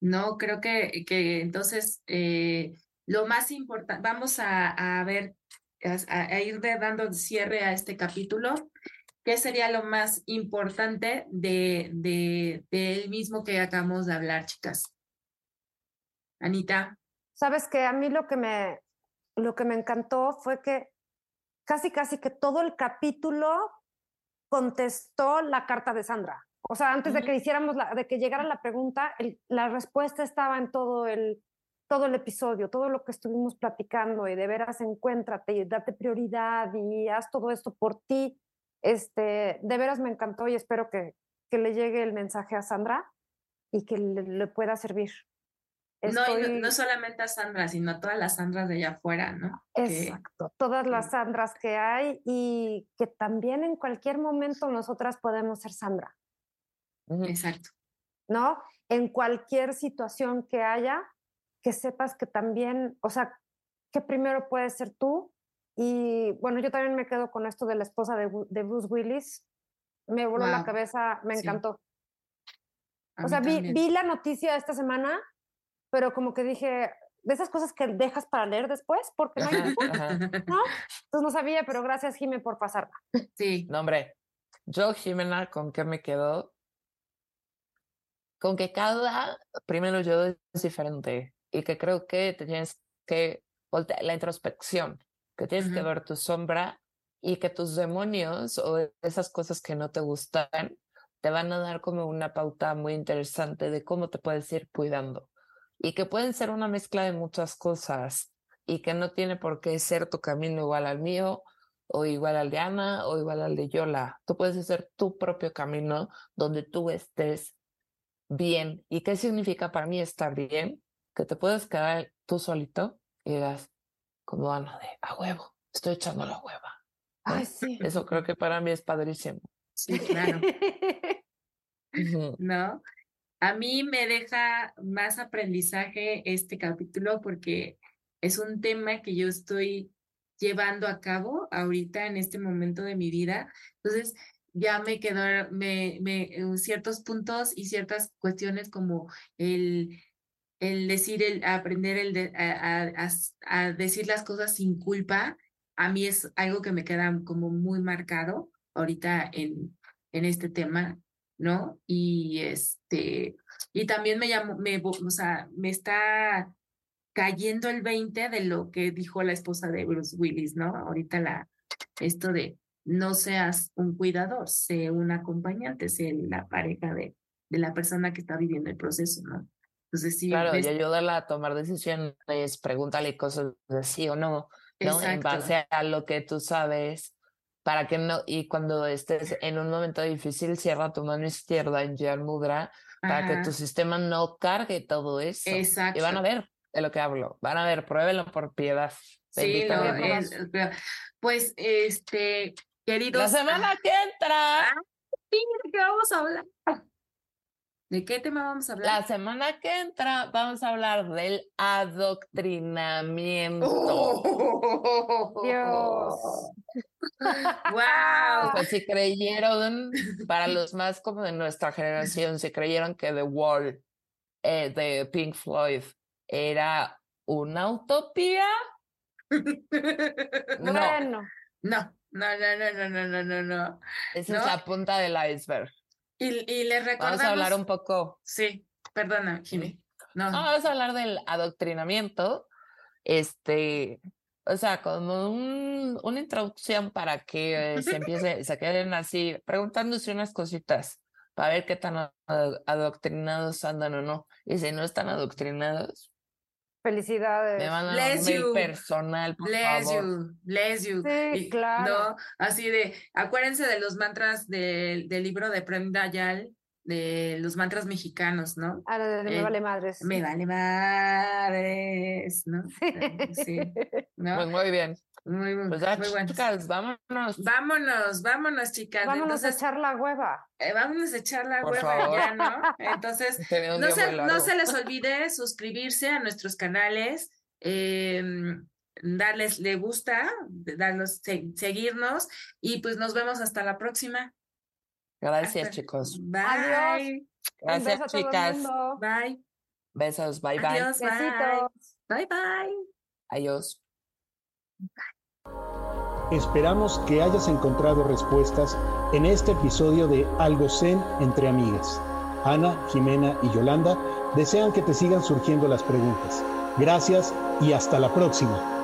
No, creo que, que entonces eh, lo más importante, vamos a, a ver a, ir dando cierre a este capítulo, ¿qué sería lo más importante de, de, él mismo que acabamos de hablar, chicas? Anita. Sabes que a mí lo que me, lo que me encantó fue que casi, casi que todo el capítulo contestó la carta de Sandra. O sea, antes de que hiciéramos, la, de que llegara la pregunta, la respuesta estaba en todo el, todo el episodio, todo lo que estuvimos platicando y de veras encuéntrate y date prioridad y haz todo esto por ti. Este, de veras me encantó y espero que, que le llegue el mensaje a Sandra y que le, pueda servir. No, no, solamente a Sandra, sino a todas las Sandras de allá afuera, ¿no? Exacto, todas las Sandras que hay y que también en cualquier momento nosotras podemos ser Sandra. Exacto. ¿No? En cualquier situación que haya, que sepas que también, o sea, que primero puedes ser tú. Y bueno, yo también me quedo con esto de la esposa de, de Bruce Willis. Me voló la cabeza, me encantó. o sea, vi, vi, la noticia esta semana, pero como que dije, de esas cosas que dejas para leer después, porque no hay ¿no? Entonces no sabía, pero gracias, Jimé, por pasarla. Sí. No, hombre, yo, Jimena, ¿con qué me quedo? Con que cada, primero yo es diferente y que creo que tienes que voltear la introspección, que tienes que ver tu sombra y que tus demonios o esas cosas que no te gustan te van a dar como una pauta muy interesante de cómo te puedes ir cuidando y que pueden ser una mezcla de muchas cosas y que no tiene por qué ser tu camino igual al mío o igual al de Ana o igual al de Yola. Tú puedes hacer tu propio camino donde tú estés bien. ¿Y qué significa para mí estar bien? Que te puedes quedar tú solito y digas, como Ana, de a huevo, estoy echando la hueva. Ay, sí. Eso creo que para mí es padrísimo. Sí, claro. ¿No? A mí me deja más aprendizaje este capítulo porque es un tema que yo estoy llevando a cabo ahorita en este momento de mi vida. Entonces, ya me quedaron me, me, uh, ciertos puntos y ciertas cuestiones como el, el decir, el aprender el de, a, a, decir las cosas sin culpa, a mí es algo que me queda como muy marcado ahorita en, en este tema, ¿no? Y este, y también me llamó, me, o sea, me está cayendo el 20 de lo que dijo la esposa de Bruce Willis, ¿no? Ahorita la, esto de no seas un cuidador, sé un acompañante, sé la pareja de, de la persona que está viviendo el proceso, ¿no? Entonces, sí. Claro, y ayúdala a tomar decisiones, pregúntale cosas de sí o no, ¿no? En base a lo que tú sabes, para que no, y cuando estés en un momento difícil, cierra tu mano izquierda en Jan Mudra, para que tu sistema no cargue todo eso. Exacto. Y van a ver de lo que hablo, van a ver, pruébenlo por piedad. Sí, pues este, queridos. La semana que entra. Ah, ¿De qué vamos a hablar? ¿De qué tema vamos a hablar? La semana que entra vamos a hablar del adoctrinamiento. Oh, Dios. wow. Pues si creyeron, para los más como de nuestra generación, si creyeron que The Wall eh, de Pink Floyd era una utopía. no. Bueno. No, no, no, no, no, no, no, no. Esa es la punta del iceberg. Y, y les recordamos... Vamos a hablar un poco. Sí, perdona, Jimmy. No. Vamos a hablar del adoctrinamiento. Este, o sea, como un, una introducción para que se empiece, se queden así preguntándose unas cositas para ver qué tan adoctrinados andan o no. Y si no están adoctrinados, Felicidades. Me van a bless you. personal, por bless favor. you, bless you. Sí, claro. No, así de, acuérdense de los mantras del libro de Prem Dayal, de los mantras mexicanos, ¿no? Ah, de, me vale madres. Me vale madres, ¿no? Sí. ¿no? Pues muy bien. Muy, pues muy bueno. Chicas, vámonos. Vámonos, vámonos, chicas. Vámonos a echar la hueva. Eh, vámonos a echar la hueva ya, ¿no? Entonces, no se, no se, les olvide suscribirse a nuestros canales, eh, darles le gusta, darnos, seguirnos y pues nos vemos hasta la próxima. Gracias, chicos. Bye. Adiós. Gracias, chicas. Bye. Besos, bye, bye. Adiós, bye. Bye, bye. Adiós. Esperamos que hayas encontrado respuestas en este episodio de Algo Zen entre amigas. Ana, Jimena y Yolanda desean que te sigan surgiendo las preguntas. Gracias y hasta la próxima.